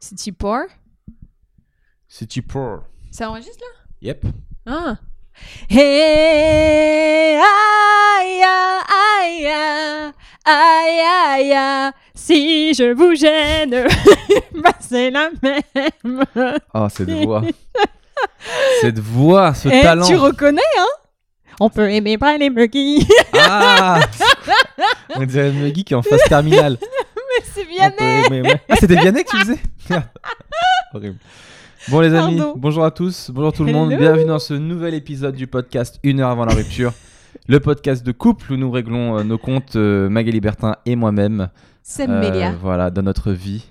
C'est pour C'est cheaper. Ça enregistre là? Yep. Ah. Hey, aïe, aïe, aïe, aïe, aïe, aïe, si je vous gêne, bah c'est la même. Oh, cette voix. cette voix, ce Eh, talent. tu reconnais, hein? On peut aimer pas les muggy. Ah On dirait Meggy qui est en phase terminale. C'est On peut Vianney. aimer, ouais. Ah, c'était Vianney que tu faisais. Horrible. Bon les amis, Pardon. bonjour à tous, bonjour tout le monde, bienvenue dans ce nouvel épisode du podcast Une heure avant la rupture, le podcast de couple où nous réglons euh, nos comptes, euh, Magali Bertin et moi-même, C'est euh, Mélia. voilà, dans notre vie.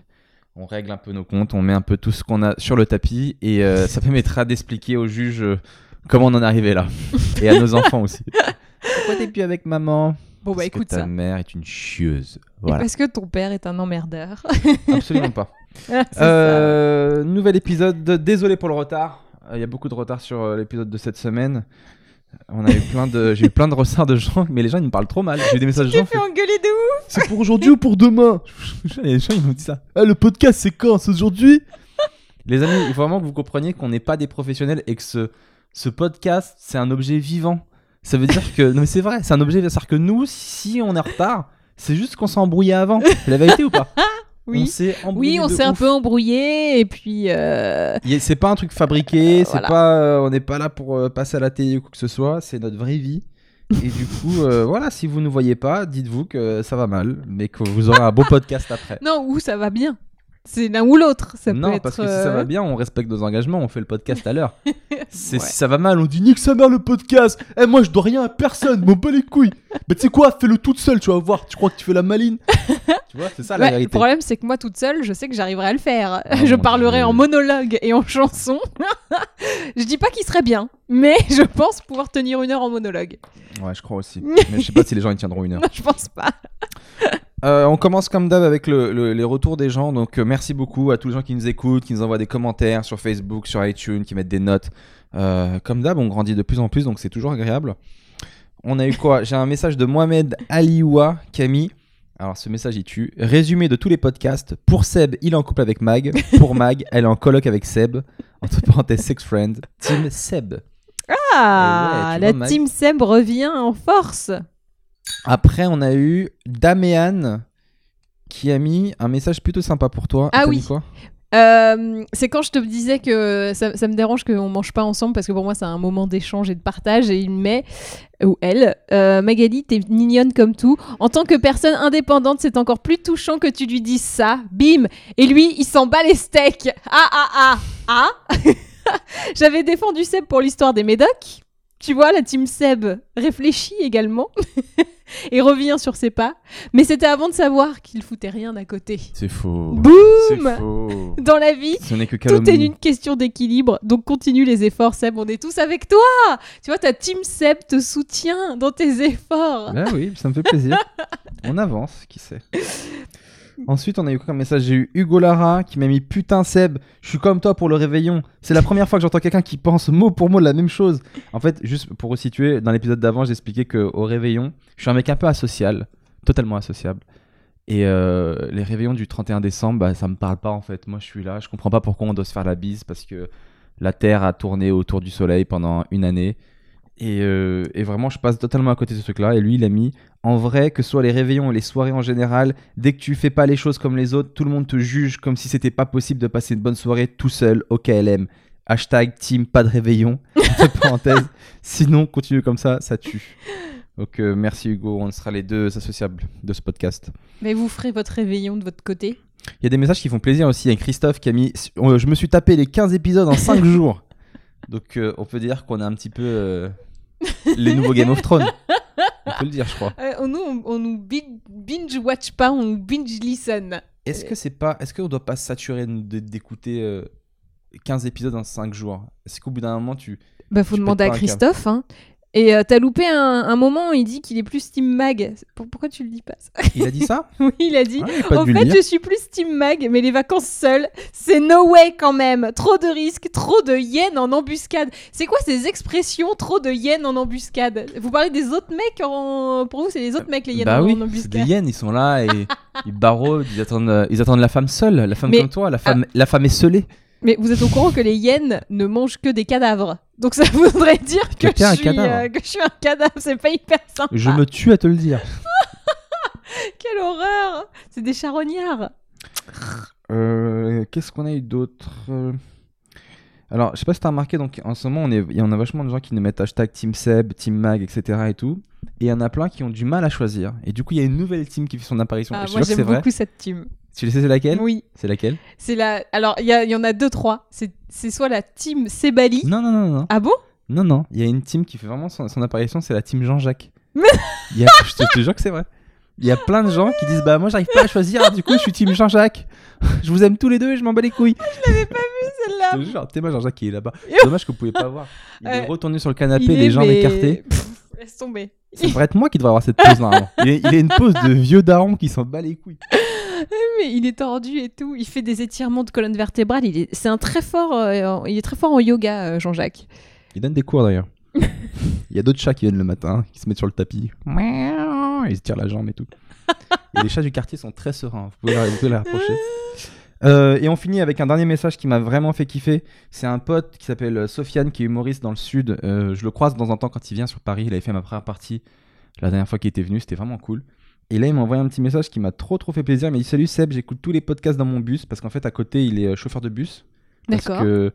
On règle un peu nos comptes, on met un peu tout ce qu'on a sur le tapis et euh, ça permettra d'expliquer aux juges euh, comment on en est arrivé là et à nos enfants aussi. Pourquoi t'es plus avec maman? Bon bah écoute que ta ça. mère est une chieuse. Voilà, parce que ton père est un emmerdeur. absolument pas. Euh, nouvel épisode. Désolé pour le retard. Euh, Il y a beaucoup de retard sur euh, l'épisode de cette semaine. On a eu plein de, j'ai eu plein de retards de gens, mais les gens ils me parlent trop mal. J'ai eu des messages de gens. fais engueuler de ouf. C'est pour aujourd'hui ou pour demain? Les gens ils m'ont dit ça. Ah, le podcast c'est quand? C'est aujourd'hui? Les amis, il faut vraiment que vous compreniez qu'on n'est pas des professionnels et que ce, ce podcast c'est un objet vivant. Ça veut dire que non mais c'est vrai, c'est un objet. C'est-à-dire que nous, si on est en retard, c'est juste qu'on s'est embrouillé avant. C'est la vérité ou pas On Oui. s'est embrouillé. Oui, on s'est un peu embrouillé et puis euh, C'est pas un truc fabriqué, c'est Voilà. pas, euh, on n'est pas là pour euh, passer à la télé ou quoi que ce soit, c'est notre vraie vie. Et du coup, euh, voilà, si vous ne voyez pas, dites-vous que ça va mal, mais que vous aurez un beau podcast après. non où ça va bien. C'est l'un ou l'autre. Ça non, peut être. parce que si ça euh, va bien, on respecte nos engagements, on fait le podcast à l'heure. C'est Ouais. si ça va mal, on dit nique sa mère le podcast. Eh moi je dois rien à personne, m'en bats les couilles. Mais tu sais quoi, fais-le toute seule, tu vas voir. Tu crois que tu fais la maline Tu vois, c'est ça la Ouais, le vérité. problème, c'est que moi, toute seule, je sais que j'arriverai à le faire. Oh je parlerai en monologue et en chanson. je dis pas qu'il serait bien, mais je pense pouvoir tenir une heure en monologue. Ouais, je crois aussi. Mais je sais pas si les gens y tiendront une heure. Non, je pense pas. Euh, on commence comme d'hab avec le- le- les retours des gens. Donc euh, merci beaucoup à tous les gens qui nous écoutent, qui nous envoient des commentaires sur Facebook, sur iTunes, qui mettent des notes. Euh, comme d'hab, on grandit de plus en plus, donc c'est toujours agréable. On a eu quoi? J'ai un message de Mohamed Alioua mis. Alors ce message il tue. Résumé de tous les podcasts. Pour Seb, il est en couple avec Mag. Pour Mag, elle est en coloc avec Seb. Entre parenthèses, sex friend. Team Seb. Ah, tu la vois, team Seb revient en force. Après, on a eu Daméane qui a mis un message plutôt sympa pour toi. Ah oui. quoi Euh, c'est quand je te disais que ça, ça me dérange qu'on mange pas ensemble parce que pour moi c'est un moment d'échange et de partage et il met ou elle euh, Magali t'es mignonne comme tout. En tant que personne indépendante c'est encore plus touchant que tu lui dises ça. Bim. Et lui il s'en bat les steaks. Ah ah ah ah. J'avais défendu Seb pour l'histoire des médocs tu vois la team Seb réfléchit également et revient sur ses pas mais c'était avant de savoir qu'il foutait rien à côté C'est faux. Boum faux. dans la vie Ce n'est que tout est une question d'équilibre, donc continue les efforts, Seb. On est tous avec toi. Tu vois, ta team Seb te soutient dans tes efforts. Ah oui, ça me fait plaisir. on avance, qui sait. Ensuite, on a eu quoi message? J'ai eu Hugo Lara qui m'a mis Putain Seb, je suis comme toi pour le réveillon. C'est la première fois que j'entends quelqu'un qui pense mot pour mot la même chose. En fait, juste pour resituer, dans l'épisode d'avant, j'expliquais qu'au réveillon, je suis un mec un peu asocial, totalement associable. Et euh, les réveillons du 31 décembre, bah, ça me parle pas en fait. Moi, je suis là, je comprends pas pourquoi on doit se faire la bise parce que la Terre a tourné autour du Soleil pendant une année. Et, euh, et vraiment, je passe totalement à côté de ce truc-là. Et lui, il a mis en vrai, que ce soit les réveillons et les soirées en général, dès que tu fais pas les choses comme les autres, tout le monde te juge comme si c'était pas possible de passer une bonne soirée tout seul au KLM. Hashtag team pas de réveillon. Entre parenthèses. Sinon, continue comme ça, ça tue. Donc euh, merci Hugo, on sera les deux associables de ce podcast. Mais vous ferez votre réveillon de votre côté. Il y a des messages qui font plaisir aussi. Il y a Christophe qui a mis euh, Je me suis tapé les 15 épisodes en 5 jours. Donc euh, on peut dire qu'on a un petit peu les nouveaux Game of Thrones. On peut le dire, je crois. Euh, on nous, on, on nous bin- binge watch pas, on binge listen. Est-ce que c'est pas. Est-ce qu'on doit pas se saturer d'écouter euh, 15 épisodes en 5 jours? Est-ce qu'au bout d'un moment, tu. Bah, faut Tu demander à. Christophe. Hein. Et euh, t'as loupé un, un moment où il dit qu'il est plus Team Mag. Pour- Pourquoi tu le dis pas ça Il a dit ça Oui, il a dit. Ah, en fait, je suis plus Team Mag, mais les vacances seules, c'est no way quand même. Trop de risques, trop de hyènes en embuscade. C'est quoi ces expressions trop de hyènes en embuscade? Vous parlez des autres mecs en... Pour vous, c'est les autres mecs les hyènes Bah en, oui, en embuscade. des hyènes, ils sont là et ils barreauent, ils attendent, euh, ils attendent la femme seule, la femme Mais- ah. comme toi, la femme, la femme esselée. Mais vous êtes au courant que les hyènes ne mangent que des cadavres. Donc ça voudrait dire que, Que t'es un je, suis, cadavre. euh, que je suis un cadavre. C'est pas hyper sympa. Je me tue à te le dire. Quelle horreur C'est des charognards. Euh, Qu'est-ce qu'on a eu d'autre? Euh, Alors, je sais pas si t'as remarqué, donc en ce moment, on est, il y en a vachement de gens qui nous mettent hashtag Team Seb, Team Mag, etc. et tout. Et il y en a plein qui ont du mal à choisir. Et du coup, il y a une nouvelle team qui fait son apparition. Ah, Et je moi j'aime c'est vrai. beaucoup cette team. Tu sais c'est laquelle? Oui. C'est laquelle? C'est la. Alors il y, a- il y en a deux trois. C'est soit la team Sebali. Non, non, non, non. Ah bon? Non, non. Il y a une team qui fait vraiment son, son apparition, c'est la team Jean-Jacques. Mais- a- je te jure que c'est vrai. Il y a plein de gens qui disent Bah, moi, j'arrive pas à choisir, du coup, je suis team Jean-Jacques. Je vous aime tous les deux et je m'en bats les couilles. Celle-là. Je te jure, t'es moi, Jean-Jacques qui est là-bas. Dommage que vous pouvez pas voir. Il est retourné sur le canapé, Il les jambes mais- écartées. Laisse tomber. Ça devrait être moi qui devrais avoir cette pose normalement. Il, est- il a une pose de vieux daron qui s'en bat les couilles. Mais il est tordu et tout. Il fait des étirements de colonne vertébrale. Il est, c'est un très fort. euh, il est très fort en yoga, euh, Jean-Jacques. Il donne des cours d'ailleurs. Il y a d'autres chats qui viennent le matin, qui se mettent sur le tapis. Ils se tirent la jambe et tout. Et les chats du quartier sont très sereins. Vous pouvez, leur- vous pouvez les rapprocher. Euh, et on finit avec un dernier message qui m'a vraiment fait kiffer. C'est un pote qui s'appelle euh, Sofiane, qui est humoriste dans le sud. Euh, je le croise de temps en temps quand il vient sur Paris. Il avait fait ma première partie la dernière fois qu'il était venu. C'était vraiment cool. Et là, il m'a envoyé un petit message qui m'a trop trop fait plaisir. Il m'a dit Salut Seb, j'écoute tous les podcasts dans mon bus. Parce qu'en fait, à côté, il est chauffeur de bus. Parce D'accord. que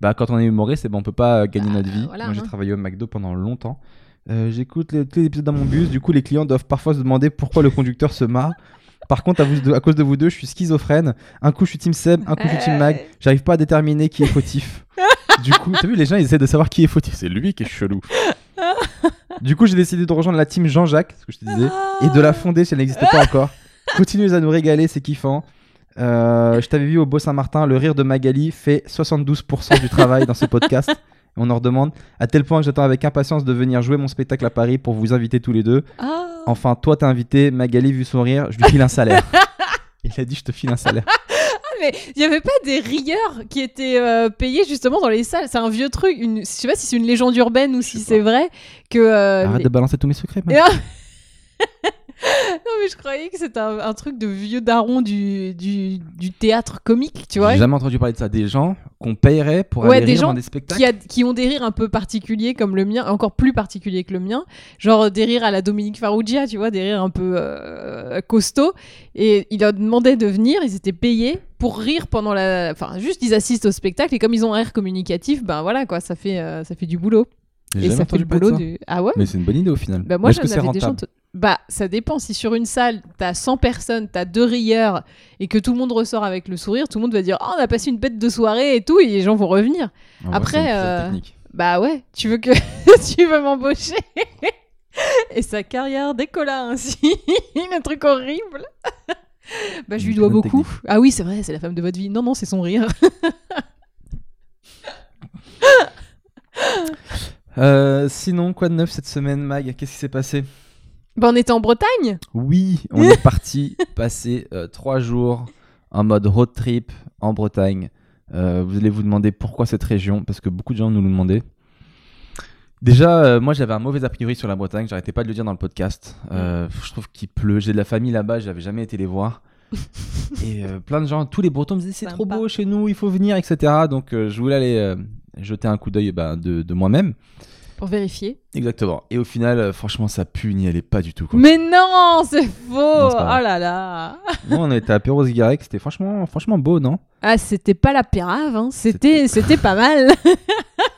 bah, quand on est humoriste, eh ben, on peut pas gagner Bah, notre vie. voilà, Moi, j'ai hein. travaillé au McDo pendant longtemps. Euh, J'écoute les- tous les épisodes dans mon bus. Du coup, les clients doivent parfois se demander pourquoi le conducteur se marre. Par contre, à, vous deux- à cause de vous deux, je suis schizophrène. Un coup, je suis Team Seb, un coup, je suis Team Mag. J'arrive pas à déterminer qui est fautif. du coup, t'as vu, les gens, ils essaient de savoir qui est fautif. C'est lui qui est chelou. du coup, j'ai décidé de rejoindre la team Jean-Jacques, ce que je te disais, et de la fonder si elle n'existait pas encore. Continuez à nous régaler, c'est kiffant. Euh, je t'avais vu au Beau Saint-Martin, le rire de Magali fait 72% du travail dans ce podcast. On en redemande à tel point que j'attends avec impatience de venir jouer mon spectacle à Paris pour vous inviter tous les deux. Ah. Enfin, toi, t'es invité, Magali, vu son rire, je lui file un salaire. Il a dit, je te file un salaire. Mais il y avait pas des rieurs qui étaient euh, payés justement dans les salles? C'est un vieux truc. Une... Je sais pas si c'est une légende urbaine ou si c'est vrai que. euh, Arrête les- de balancer tous mes secrets, non mais je croyais que c'était un, un truc de vieux daron du, du, du théâtre comique, tu vois. J'ai jamais entendu parler de ça. Des gens qu'on payerait pour Ouais, aller des rire gens dans des spectacles. Qui, a- qui ont des rires un peu particuliers comme le mien, encore plus particuliers que le mien, genre des rires à la Dominique Farrugia, tu vois, des rires un peu euh, costauds. Et il leur demandait de venir, ils étaient payés pour rire pendant la, enfin juste ils assistent au spectacle et comme ils ont un rire communicatif, ben voilà quoi, ça fait euh, ça fait du boulot. Et ça fait le boulot ça. du. Ah ouais? Mais c'est une bonne idée au final. Bah moi j'en avais rentable ent- Bah ça dépend. Si sur une salle t'as 100 personnes, t'as deux rieurs et que tout le monde ressort avec le sourire, tout le monde va dire oh on a passé une bête de soirée et tout et les gens vont revenir. En Après, euh. Bah ouais, tu veux que tu veux m'embaucher? Et sa carrière décolla ainsi, un truc horrible. bah je lui dois beaucoup. Ah oui, c'est vrai, c'est la femme de votre vie. Non non, c'est son rire. Euh, sinon, quoi de neuf cette semaine, Mag? Qu'est-ce qui s'est passé? Bah on était en Bretagne. Oui, on est parti passer euh, trois jours en mode road trip en Bretagne. Euh, vous allez vous demander pourquoi cette région, parce que beaucoup de gens nous le demandaient. Déjà, euh, moi j'avais un mauvais a priori sur la Bretagne, j'arrêtais pas de le dire dans le podcast. Euh, je trouve qu'il pleut, j'ai de la famille là-bas, j'avais jamais été les voir. Et plein de gens, tous les Bretons me disaient c'est trop Sympa. beau chez nous, il faut venir, etc. Donc je voulais aller jeter un coup d'œil bah, de, de moi-même. Pour vérifier. Exactement. Et au final, euh, franchement, ça pue, n'y allait pas du tout. Quoi. Mais non, c'est faux. Non, oh là là. Nous, on était à Perros-Guirec, c'était franchement, franchement beau, non? Ah, c'était pas la pérave, hein. c'était c'était pas mal.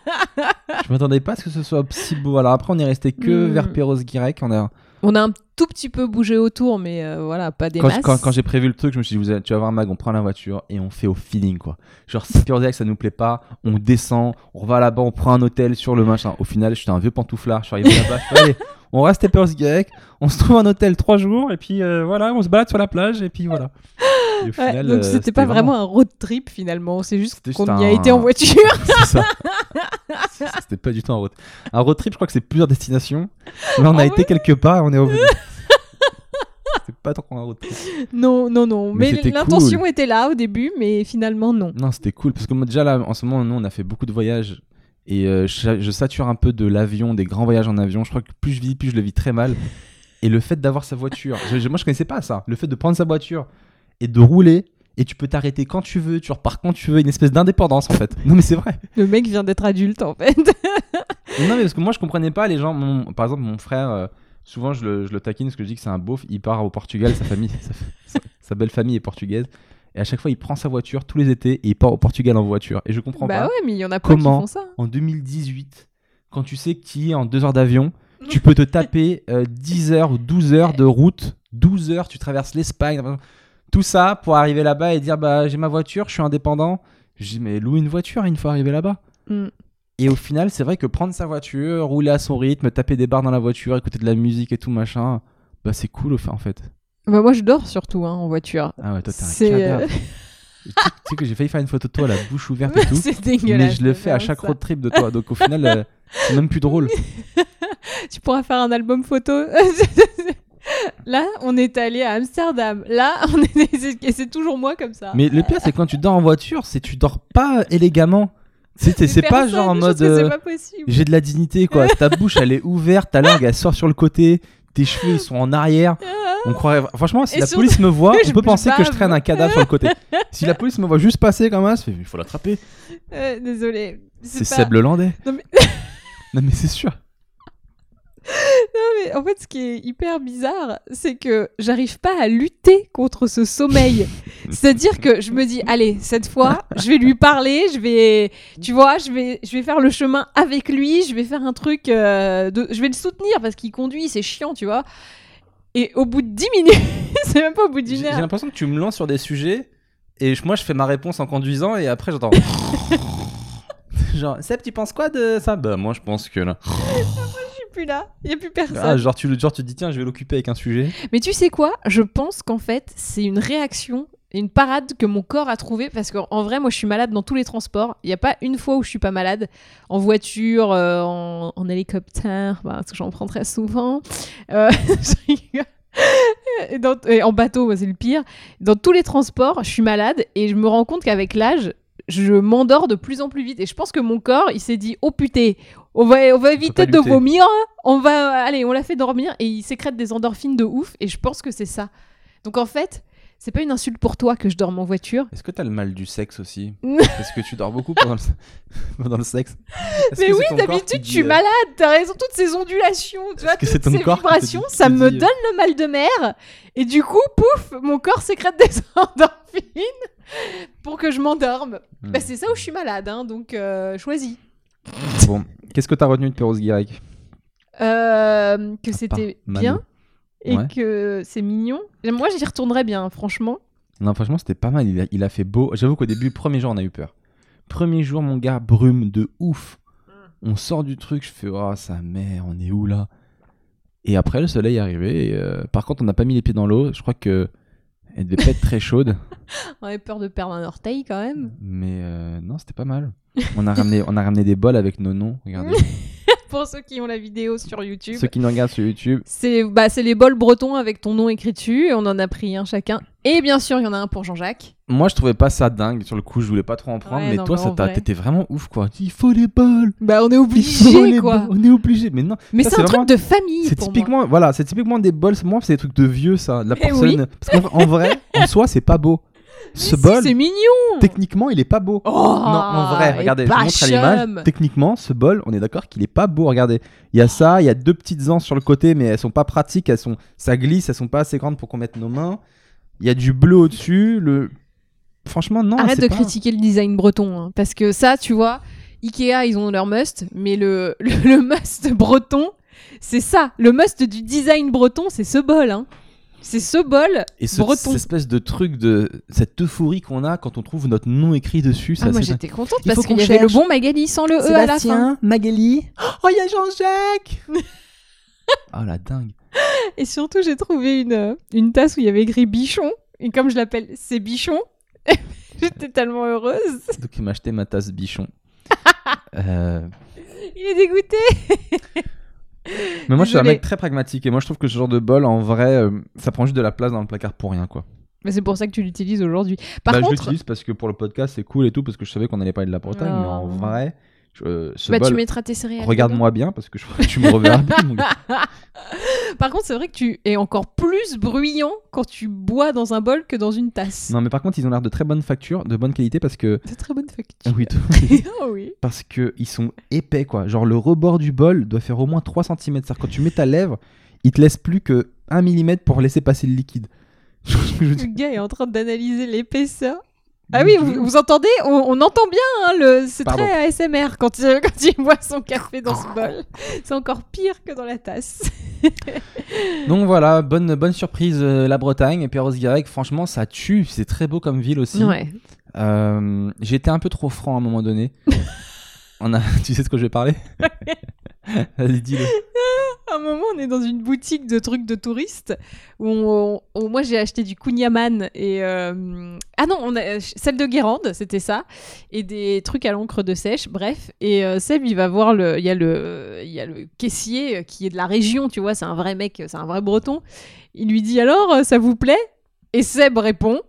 Je m'attendais pas à ce que ce soit si beau. Alors après, on est resté que Hmm. vers Perros-Guirec. On a... On a un tout petit peu bougé autour, mais euh, voilà, pas des Quand, masses. quand, quand j'ai prévu le truc, je me suis dit, vous allez- tu vas voir Mag, on prend la voiture et on fait au feeling, quoi. Genre, si Perros-Guirec, ça nous plaît pas, on descend, on va là-bas, on prend un hôtel sur le machin. Au final, j'étais un vieux pantouflard, je suis arrivé là-bas, je fais, allez, on reste à Perth-Guirec, on se trouve un hôtel trois jours, et puis euh, voilà, on se balade sur la plage, et puis voilà. Et au Ouais, final, donc euh, c'était pas vraiment un road trip finalement, c'est juste qu'on y a un- été en voiture. C'est ça. C'était pas du tout un road Un road trip, je crois que c'est plusieurs destinations. Mais on a Ah été quelque part on est revenu. c'est pas trop un road trip. non, non, non. Mais l'intention était là au début, mais finalement non. Non, c'était cool parce que moi, déjà là, en ce moment, nous, on a fait beaucoup de voyages et euh, je, je sature un peu de l'avion, des grands voyages en avion. Je crois que plus je vis, plus je le vis très mal. Et le fait d'avoir sa voiture, je- je- moi, je connaissais pas ça. Le fait de prendre sa voiture et de rouler. Et tu peux t'arrêter quand tu veux, tu repars quand tu veux, une espèce d'indépendance en fait. Non mais c'est vrai. Le mec vient d'être adulte en fait. Non, mais parce que moi, je comprenais pas les gens. mon- par exemple, mon frère, euh, souvent, je le, je le taquine parce que je dis que c'est un beauf. Il part au Portugal, sa famille, sa, belle famille est portugaise. Et à chaque fois, il prend sa voiture tous les étés et il part au Portugal en voiture. Et je comprends bah pas. ouais, mais il y en a plein qui font ça. En 2018, quand tu sais que tu es en deux heures d'avion, tu peux te taper euh, 10 heures ou 12 heures de route. 12 heures, tu traverses l'Espagne. Tout ça pour arriver là-bas et dire bah j'ai ma voiture, je suis indépendant. Je dis mais loue une voiture une fois arrivé là-bas. Mm. Et au final, c'est vrai que prendre sa voiture, rouler à son rythme, taper des barres dans la voiture, écouter de la musique et tout machin, bah c'est cool en fait. Bah moi je dors surtout hein, en voiture. Ah ouais, toi t'es un cadavre. euh, Tu sais- tu sais que j'ai failli faire une photo de toi, la bouche ouverte et tout. c'est dégueulasse. mais je le fais à chaque ça. road trip de toi. Donc au final, euh, c'est même plus drôle. Tu pourras faire un album photo. Là, on est allé à Amsterdam. Là, on est et c'est toujours moi comme ça. Mais le pire, c'est quand tu dors en voiture, c'est tu dors pas élégamment. C'est pas genre en mode euh, pas possible. j'ai de la dignité quoi. Ta bouche elle est ouverte, ta langue elle sort sur le côté, tes cheveux ils sont en arrière. On croirait franchement si Et la surtout- police me voit, je on peut penser que je traîne un cadavre sur le côté. Si la police me voit juste passer comme ça, il faut l'attraper. Euh, Désolée. C'est pas- Seb le Landais. Non, mais- Non mais c'est sûr. Non, mais en fait, ce qui est hyper bizarre, c'est que j'arrive pas à lutter contre ce sommeil. C'est-à-dire que je me dis, allez, cette fois, je vais lui parler, je vais, tu vois, je vais, je vais faire le chemin avec lui, je vais faire un truc, euh, de, je vais le soutenir parce qu'il conduit, c'est chiant, tu vois. Et au bout de 10 minutes, c'est même pas au bout J'ai d'une j'ai heure. l'impression que tu me lances sur des sujets et moi je fais ma réponse en conduisant et après j'entends. genre Seb, tu penses quoi de ça? Bah moi je pense que là. Plus là, il y a plus personne. Ah, genre tu genre tu te dis tiens je vais l'occuper avec un sujet. Mais tu sais quoi? Je pense qu'en fait, c'est une réaction, une parade que mon corps a trouvé parce qu'en en vrai, moi, je suis malade dans tous les transports. Il n'y a pas une fois où je suis pas malade. En voiture, euh, en, en hélicoptère, bah, parce que j'en prends très souvent. Euh, je rigole. Et, dans- et en bateau, c'est le pire. Dans tous les transports, je suis malade et je me rends compte qu'avec l'âge, je m'endors de plus en plus vite. Et je pense que mon corps, il s'est dit, oh putain, on va, on va éviter de lutter. vomir. On va, allez, on l'a fait dormir et il sécrète des endorphines de ouf. Et je pense que c'est ça. Donc en fait, c'est pas une insulte pour toi que je dorme en voiture. Est-ce que t'as le mal du sexe aussi Est-ce que tu dors beaucoup pendant le, pendant le sexe Mais oui, d'habitude, je suis euh, malade. T'as raison, toutes ces ondulations, tu vois, que toutes ces vibrations, dit- ça me dit, euh, donne le mal de mer. Et du coup, pouf, mon corps sécrète des endorphines pour que je m'endorme. hmm. Bah, c'est ça où je suis malade, hein, donc euh, choisis. Bon, qu'est-ce que t'as retenu de Perros Guirec? Euh, que c'était Manu. bien et Ouais. que c'est mignon. Moi, j'y retournerais bien, franchement. Non, franchement, c'était pas mal. Il a, il a fait beau. J'avoue qu'au début, premier jour, on a eu peur. Premier jour, mon gars, brume de ouf. On sort du truc, je fais, oh, sa mère, on est où là? Et après, le soleil est arrivé. et, euh, par contre, on n'a pas mis les pieds dans l'eau. Je crois que elle devait pas être très chaude. On avait peur de perdre un orteil quand même. Mais euh, non, c'était pas mal. On a, ramené, on a ramené des bols avec nos noms. Regardez. Pour ceux qui ont la vidéo sur YouTube. Ceux qui nous regardent sur YouTube, C'est bah, c'est les bols bretons avec ton nom écrit dessus. et On en a pris un chacun. Et bien sûr, il y en a un pour Jean-Jacques. moi je trouvais pas ça dingue. Sur le coup, je voulais pas trop en prendre. Ouais, mais non, toi, mais ça vrai. t'étais vraiment ouf quoi. Il faut les bols. Bah, on est obligé, quoi. bols. On est obligé. Mais non, Mais c'est un vraiment- truc de famille. C'est moi. typiquement, voilà, c'est typiquement des bols. Moi, c'est des trucs de vieux, ça. La Eh porcelaine. Parce qu'en en vrai, en soi, c'est pas beau. Ce bol, c'est mignon. techniquement, il est pas beau. Oh, non, en vrai, regardez, je vous montre à l'image. Techniquement, ce bol, on est d'accord qu'il est pas beau. Regardez, il y a ça, il y a deux petites anses sur le côté, mais elles sont pas pratiques. Elles sont, ça glisse, elles sont pas assez grandes pour qu'on mette nos mains. Il y a du bleu au-dessus. Le, franchement, non. Arrête de pas- critiquer le design breton. hein, parce que ça, tu vois, Ikea, ils ont leur must. Mais le, le, le must breton, c'est ça. Le must du design breton, c'est ce bol. Hein. C'est ce bol Et ce, breton. cette espèce de truc de cette euphorie qu'on a quand on trouve notre nom écrit dessus, Ah, moi j'étais contente parce qu'il qu'on y avait le bon Magali sans le E à la fin. Magali. Oh, il y a Jean-Jacques Ah la dingue. Et surtout, j'ai trouvé une, euh, une tasse où il y avait écrit bichon. Et comme je l'appelle, c'est bichon. J'étais tellement heureuse. Donc il m'a acheté ma tasse bichon. Euh, Il est dégoûté. Mais moi je suis un mec très pragmatique et moi je trouve que ce genre de bol en vrai euh, ça prend juste de la place dans le placard pour rien quoi. Mais c'est pour ça que tu l'utilises aujourd'hui. Par bah, je contre, l'utilise parce que pour le podcast c'est cool et tout parce que je savais qu'on allait parler de la Bretagne mais en Oh. vrai je- euh, ce bah, tu bol mettras tes céréales. regarde-moi bien parce que je crois que tu me reverras bien. Par contre, c'est vrai que tu es encore plus bruyant quand tu bois dans un bol que dans une tasse. Non mais par contre ils ont l'air de très bonne facture, de bonne qualité parce que C'est très bonne facture. oui, tout- Ah oui. parce que ils sont épais quoi. Genre le rebord du bol doit faire au moins 3 cm. C'est-à-dire quand tu mets ta lèvre, il te laisse plus que 1 mm pour laisser passer le liquide. Le gars est en train d'analyser l'épaisseur. Ah oui, vous, vous entendez on, on entend bien, hein, le... c'est très ASMR quand il, quand il boit son café dans ce bol. C'est encore pire que dans la tasse. Donc voilà, bonne, bonne surprise euh, la Bretagne et Perros-Guirec. Franchement, ça tue. C'est très beau comme ville aussi. Ouais. Euh, été un peu trop franc à un moment donné. On a... Tu sais de quoi je vais parler? Vas-y, dis-le. À un moment, on est dans une boutique de trucs de touristes où, on- où moi j'ai acheté du kunyaman et euh, ah non, on a celle de Guérande, c'était ça, et des trucs à l'encre de sèche, bref. Et euh, Seb, il va voir le, il y a le, il y a le caissier qui est de la région, tu vois, c'est un vrai mec, c'est un vrai Breton. Il lui dit alors, euh, ça vous plaît? Et Seb répond.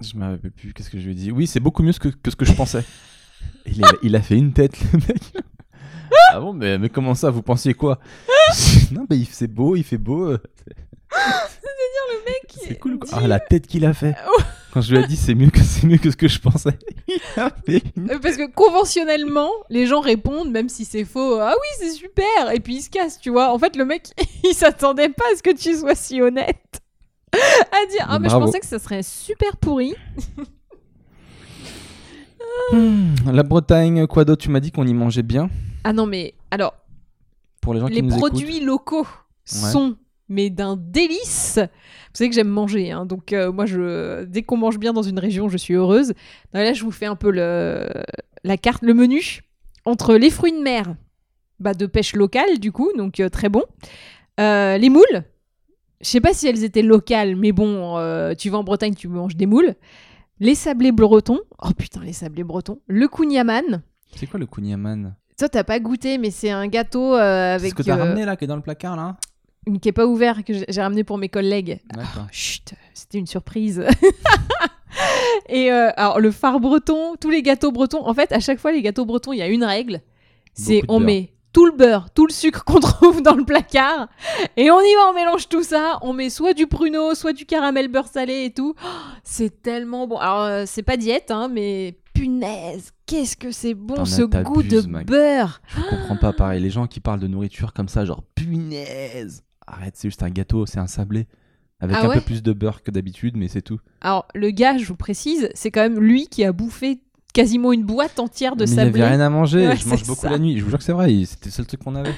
Je me rappelle plus. Qu'est-ce que je lui ai dit? Oui, c'est beaucoup mieux que, que ce que je pensais. Il a, il a fait une tête, le mec. Ah bon, mais, mais comment ça Vous pensiez quoi? Non, mais il- c'est beau, il fait beau. euh. mec, C'est cool. Quoi. dit- Ah, la tête qu'il a fait. Quand je lui ai dit c'est mieux que c'est mieux que ce que je pensais. Une Euh, Parce que conventionnellement, les gens répondent, même si c'est faux, ah oui, c'est super, et puis ils se cassent, tu vois. En fait, le mec, il s'attendait pas à ce que tu sois si honnête. à dire, ah, mais je pensais que ça serait super pourri. Hmm, La Bretagne, quoi d'autre? Tu m'as dit qu'on y mangeait bien. Ah non, mais alors, Pour les gens qui les nous produits locaux sont, mais d'un délice. Vous savez que j'aime manger, hein, donc euh, moi, je, dès qu'on mange bien dans une région, je suis heureuse. Là, je vous fais un peu le, la carte, le menu entre les fruits de mer, bah, de pêche locale, du coup, donc euh, très bon. Euh, les moules. Je sais pas si elles étaient locales, mais bon, euh, tu vas en Bretagne, tu manges des moules. Les sablés bretons. Oh putain, les sablés bretons. Le écoutent. C'est quoi le kouign-amann Toi, t'as pas goûté, mais c'est un gâteau euh, C'est avec ce que t'as euh, ramené là, qui est dans le placard là une qui est pas ouvert que j'ai- ramené pour mes collègues. D'accord. Chut, c'était une surprise. Et euh, alors le phare breton, tous les gâteaux bretons, en fait, à chaque fois les gâteaux bretons, il y a une règle, c'est on beurre. met tout le beurre, tout le sucre qu'on trouve dans le placard, et on y va, on mélange tout ça, on met soit du pruneau, soit du caramel beurre salé et tout. Oh, c'est tellement bon. Alors c'est pas diète, hein, mais punaise, qu'est-ce que c'est bon ce goût de beurre. Je comprends pas pareil. Les gens qui parlent de nourriture comme ça, genre punaise. Arrête, c'est juste un gâteau, c'est un sablé. Avec Ah un ouais peu plus de beurre que d'habitude, mais c'est tout. Alors le gars, je vous précise, c'est quand même lui qui a bouffé quasiment une boîte entière de mais il avait sablé. rien à manger. Ouais, je mange beaucoup ça. la nuit. Je vous jure que c'est vrai. C'était le seul truc qu'on avait.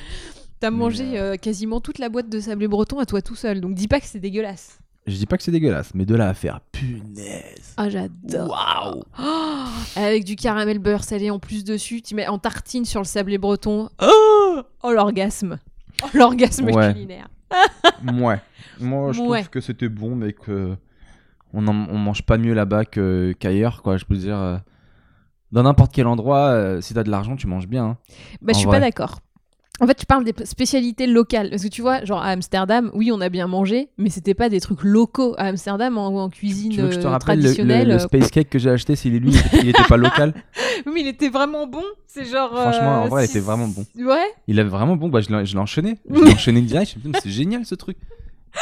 T'as mangé euh, quasiment toute la boîte de sablé breton à toi tout seul, donc dis pas que c'est dégueulasse. Je dis pas que c'est dégueulasse, mais de là à faire punaise. Ah j'adore. Waouh. Oh, avec du caramel beurre salé en plus dessus, tu mets en tartine sur le sablé breton. Oh, oh, l'orgasme. Oh, l'orgasme Ouais. culinaire. Ouais. Moi, je Ouais. trouve que c'était bon, mais que on, en- on mange pas mieux là-bas qu'ailleurs, quoi. Je peux dire, euh, dans n'importe quel endroit, euh, si t'as de l'argent, tu manges bien. hein. Bah, je suis vrai. pas d'accord. En fait, je parle des spécialités locales. Parce que tu vois, genre à Amsterdam, oui, on a bien mangé, mais c'était pas des trucs locaux. À Amsterdam, en, en cuisine Tu veux que je te euh, rappelle le, le- euh, space cake que j'ai acheté, s'il est lui, il était, pas local. Oui, mais il était vraiment bon. C'est genre. Franchement, en euh, vrai, il était vraiment bon. Ouais. Il avait vraiment bon, bah je l'ai enchaîné. Je l'ai enchaîné direct. Je me suis dit, mais c'est génial ce truc.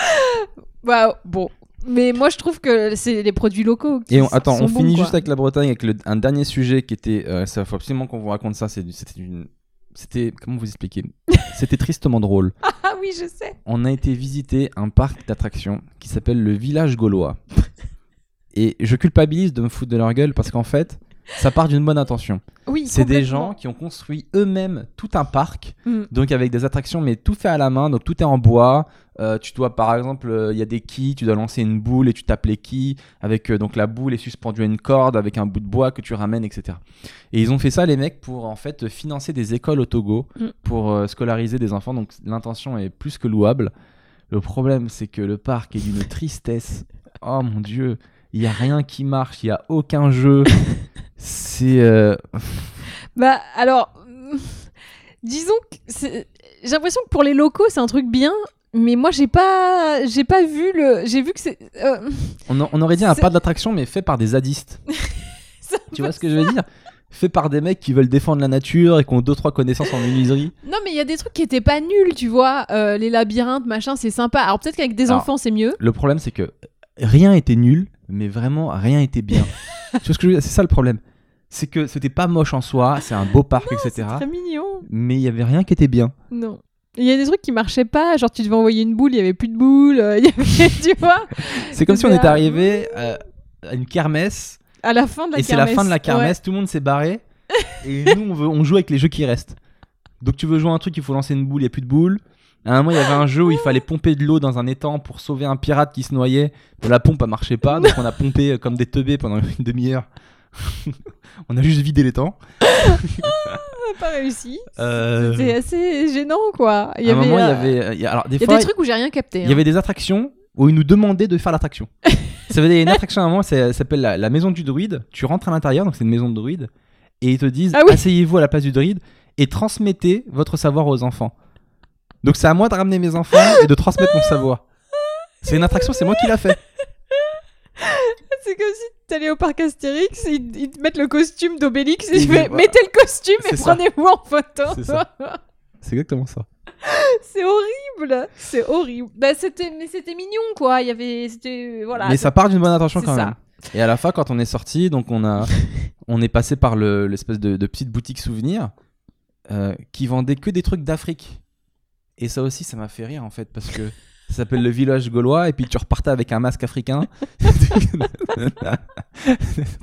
Bah, bon. Mais moi, je trouve que c'est les produits locaux. qui Et on- attends, sont on bons, finit quoi. juste avec la Bretagne avec le- un dernier sujet qui était. Euh, ça faut absolument qu'on vous raconte ça. C'était une. C'était. Comment vous expliquer? C'était tristement drôle. Ah oui, je sais. On a été visiter un parc d'attractions qui s'appelle le Village Gaulois. Et je culpabilise de me foutre de leur gueule parce qu'en fait, ça part d'une bonne intention. Oui, C'est des gens qui ont construit eux-mêmes tout un parc, Mm. donc avec des attractions, mais tout fait à la main, donc tout est en bois. Euh, tu dois, par exemple, euh, il y a des quilles, tu dois lancer une boule et tu tapes les quilles, avec euh, donc la boule est suspendue à une corde avec un bout de bois que tu ramènes, etc. Et ils ont fait ça, les mecs, pour en fait financer des écoles au Togo, Mm. pour scolariser des enfants, donc l'intention est plus que louable. Le problème, c'est que le parc est d'une tristesse. Oh mon dieu, il y a rien qui marche, il y a aucun jeu. C'est euh, Bah alors, disons que j'ai l'impression que pour les locaux c'est un truc bien, mais moi j'ai pas, j'ai pas vu le, j'ai vu que c'est. euh, On, aurait dit un pas d'attraction, mais fait par des zadistes. Tu vois ce que je veux dire? Fait par des mecs qui veulent défendre la nature et qui ont deux trois connaissances en menuiserie. Non mais il y a des trucs qui étaient pas nuls, tu vois, euh, les labyrinthes machin c'est sympa. Alors peut-être qu'avec des Alors, enfants c'est mieux. Le problème, c'est que rien était nul, mais vraiment rien était bien. tu vois ce que je veux dire? C'est ça le problème. C'est que c'était pas moche en soi, c'est un beau parc, etc. très mignon. Mais il y avait rien qui était bien. Non. Il y a des trucs qui marchaient pas, genre tu devais envoyer une boule, il y avait plus de boule, euh, y avait, tu vois, C'est comme si on était euh, arrivé à à une kermesse à la fin de la et c'est la kermesse. fin de la Ouais. kermesse, tout le monde s'est barré et nous on, veut, on joue avec les jeux qui restent. Donc tu veux jouer un truc, il faut lancer une boule, il n'y a plus de boule. À un moment, il y avait un jeu où il fallait pomper de l'eau dans un étang pour sauver un pirate qui se noyait. Mais la pompe, elle marchait pas, donc on a pompé euh, comme des teubés pendant une demi-heure. on a juste vidé l'étang. On a pas réussi. Euh, C'était assez gênant quoi. Il y à un avait, moment, il y euh, avait. il y a- alors, des il y a fois, des trucs où j'ai rien capté. il hein. y avait des attractions où ils nous demandaient de faire l'attraction. ça veut dire, il y a une attraction à un moment, ça s'appelle la, la maison du druide. Tu rentres à l'intérieur, donc c'est une maison de druide, et ils te disent Ah oui. asseyez-vous à la place du druide et transmettez votre savoir aux enfants. Donc c'est à moi de ramener mes enfants et de transmettre mon savoir. C'est une attraction, c'est moi qui l'a fait. C'est comme si t'allais au parc Astérix, ils, ils te mettent le costume d'Obélix et Ils fais disent, mettez le costume et prenez-vous en photo. C'est ça. C'est exactement ça. C'est horrible, c'est horrible. Bah c'était, mais c'était mignon quoi. Il y avait, c'était voilà. Mais ça part d'une bonne intention c'est quand ça. même. Et à la fin, quand on est sorti, donc on a, on est passé par le- l'espèce de, de petite boutique souvenir euh, qui vendait que des trucs d'Afrique. Et ça aussi, ça m'a fait rire en fait parce que ça s'appelle le village gaulois et puis tu repartais avec un masque africain. tu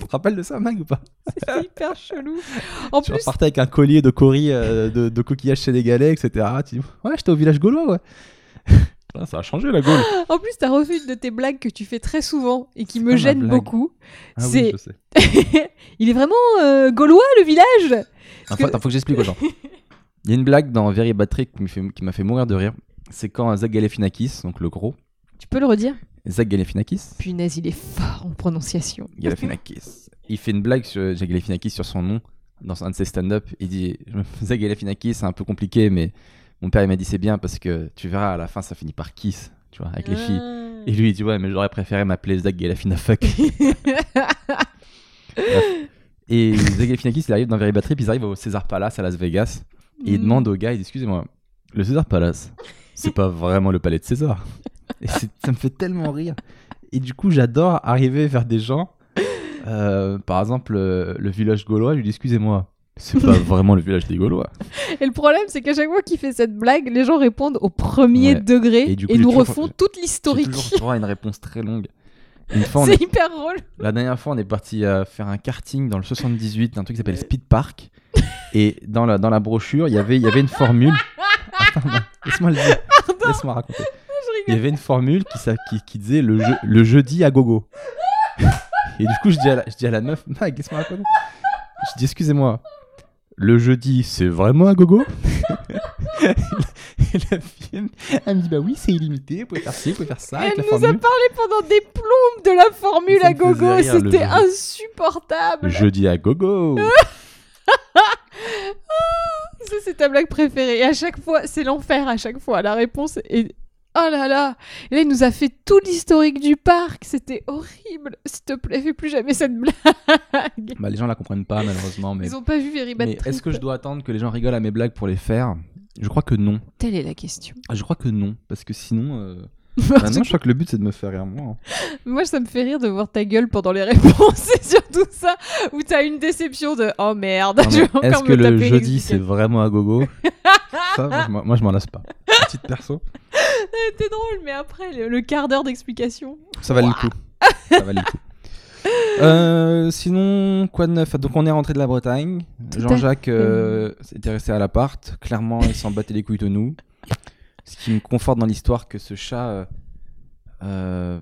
te rappelles de ça, Mag ou pas? C'est hyper chelou. En Tu plus, repartais avec un collier de coris euh, de, de coquillages sénégalais, etc. Tu dis, ouais, j'étais au village gaulois, ouais. Putain, ça a changé la Gaule. en plus, t'as refait une de tes blagues que tu fais très souvent et qui me gêne beaucoup. Ah oui, C'est- je sais. Il est vraiment euh, gaulois le village. Attends, que- attends, faut que j'explique aux gens. Il y a une blague dans Very Bad qui m'a fait, mourir de rire. C'est quand Zach Galifianakis, donc le gros, Tu peux le redire? Zach Galifianakis, Punaise, il est fort en prononciation. Galifianakis, il fait une blague sur Zach Galifianakis sur son nom dans un de ses stand-up. Il dit Zach Galifianakis, c'est un peu compliqué, mais mon père il m'a dit c'est bien parce que tu verras à la fin ça finit par kiss, tu vois, avec les filles. Ah. Et lui il dit ouais mais j'aurais préféré m'appeler Zach Galifianafuck. Et Zach Galifianakis il arrive dans Very Bad Trip, ils arrivent au César Palace à Las Vegas. Et il Mm. demande au gars, il dit excusez-moi, le César Palace, c'est pas vraiment le palais de César. Et ça me fait tellement rire. Et du coup, j'adore arriver vers des gens. euh, par exemple, euh, le village gaulois, je lui dis excusez-moi, c'est pas vraiment le village des Gaulois. Et le problème, c'est qu'à chaque fois qu'il fait cette blague, les gens répondent au premier Ouais. degré Et nous toujours- refont toute l'historique. toujours droit à une réponse très longue. C'est est- hyper drôle. la dernière fois, on est parti euh, faire un karting dans le 78, un truc qui s'appelle Speed Park. Et dans la, dans la brochure, il y avait- il y avait une formule. Non, laisse-moi le dire. Laisse-moi raconter. Il y avait une formule qui, qui, qui disait le, jeu- le jeudi à gogo. Et du coup, je dis à la, je dis à la meuf, Mag, laisse-moi raconter. Je dis, excusez-moi, le jeudi, c'est vraiment à gogo? Et la fille, elle me dit, bah oui, c'est illimité, vous pouvez faire ci, vous pouvez faire ça avec Elle la nous a parlé pendant des plombes de la formule à gogo. C'était insupportable. Jeudi à gogo Ça, c'est ta blague préférée. Et à chaque fois, c'est l'enfer à chaque fois. La réponse est. Oh là là Et là, il nous a fait tout l'historique du parc. C'était horrible. S'il te plaît, fais plus jamais cette blague. Bah, les gens la comprennent pas, malheureusement, mais... Ils ont pas vu Very Bad Mais est-ce que je dois attendre que les gens rigolent à mes blagues pour les faire? Je crois que non. Telle est la question. Ah, Je crois que non, parce que sinon... euh, bah non, je crois que le but c'est de me faire rire moi. hein. Moi, ça me fait rire de voir ta gueule pendant les réponses. C'est surtout ça où t'as une déception de oh merde. Je encore Est-ce me que le taper jeudi c'est vraiment à gogo? Ça, moi, je m'en- moi je m'en lasse pas. Petite perso, C'était drôle, mais après le, le quart d'heure d'explication. ça valait le coup. Ça valait le coup. Euh, sinon, quoi de neuf? Donc, on est rentré de la Bretagne. Tout à Jean-Jacques euh, était resté à l'appart. Clairement, il s'en battait les couilles de nous. Ce qui me conforte dans l'histoire que ce chat. euh, euh,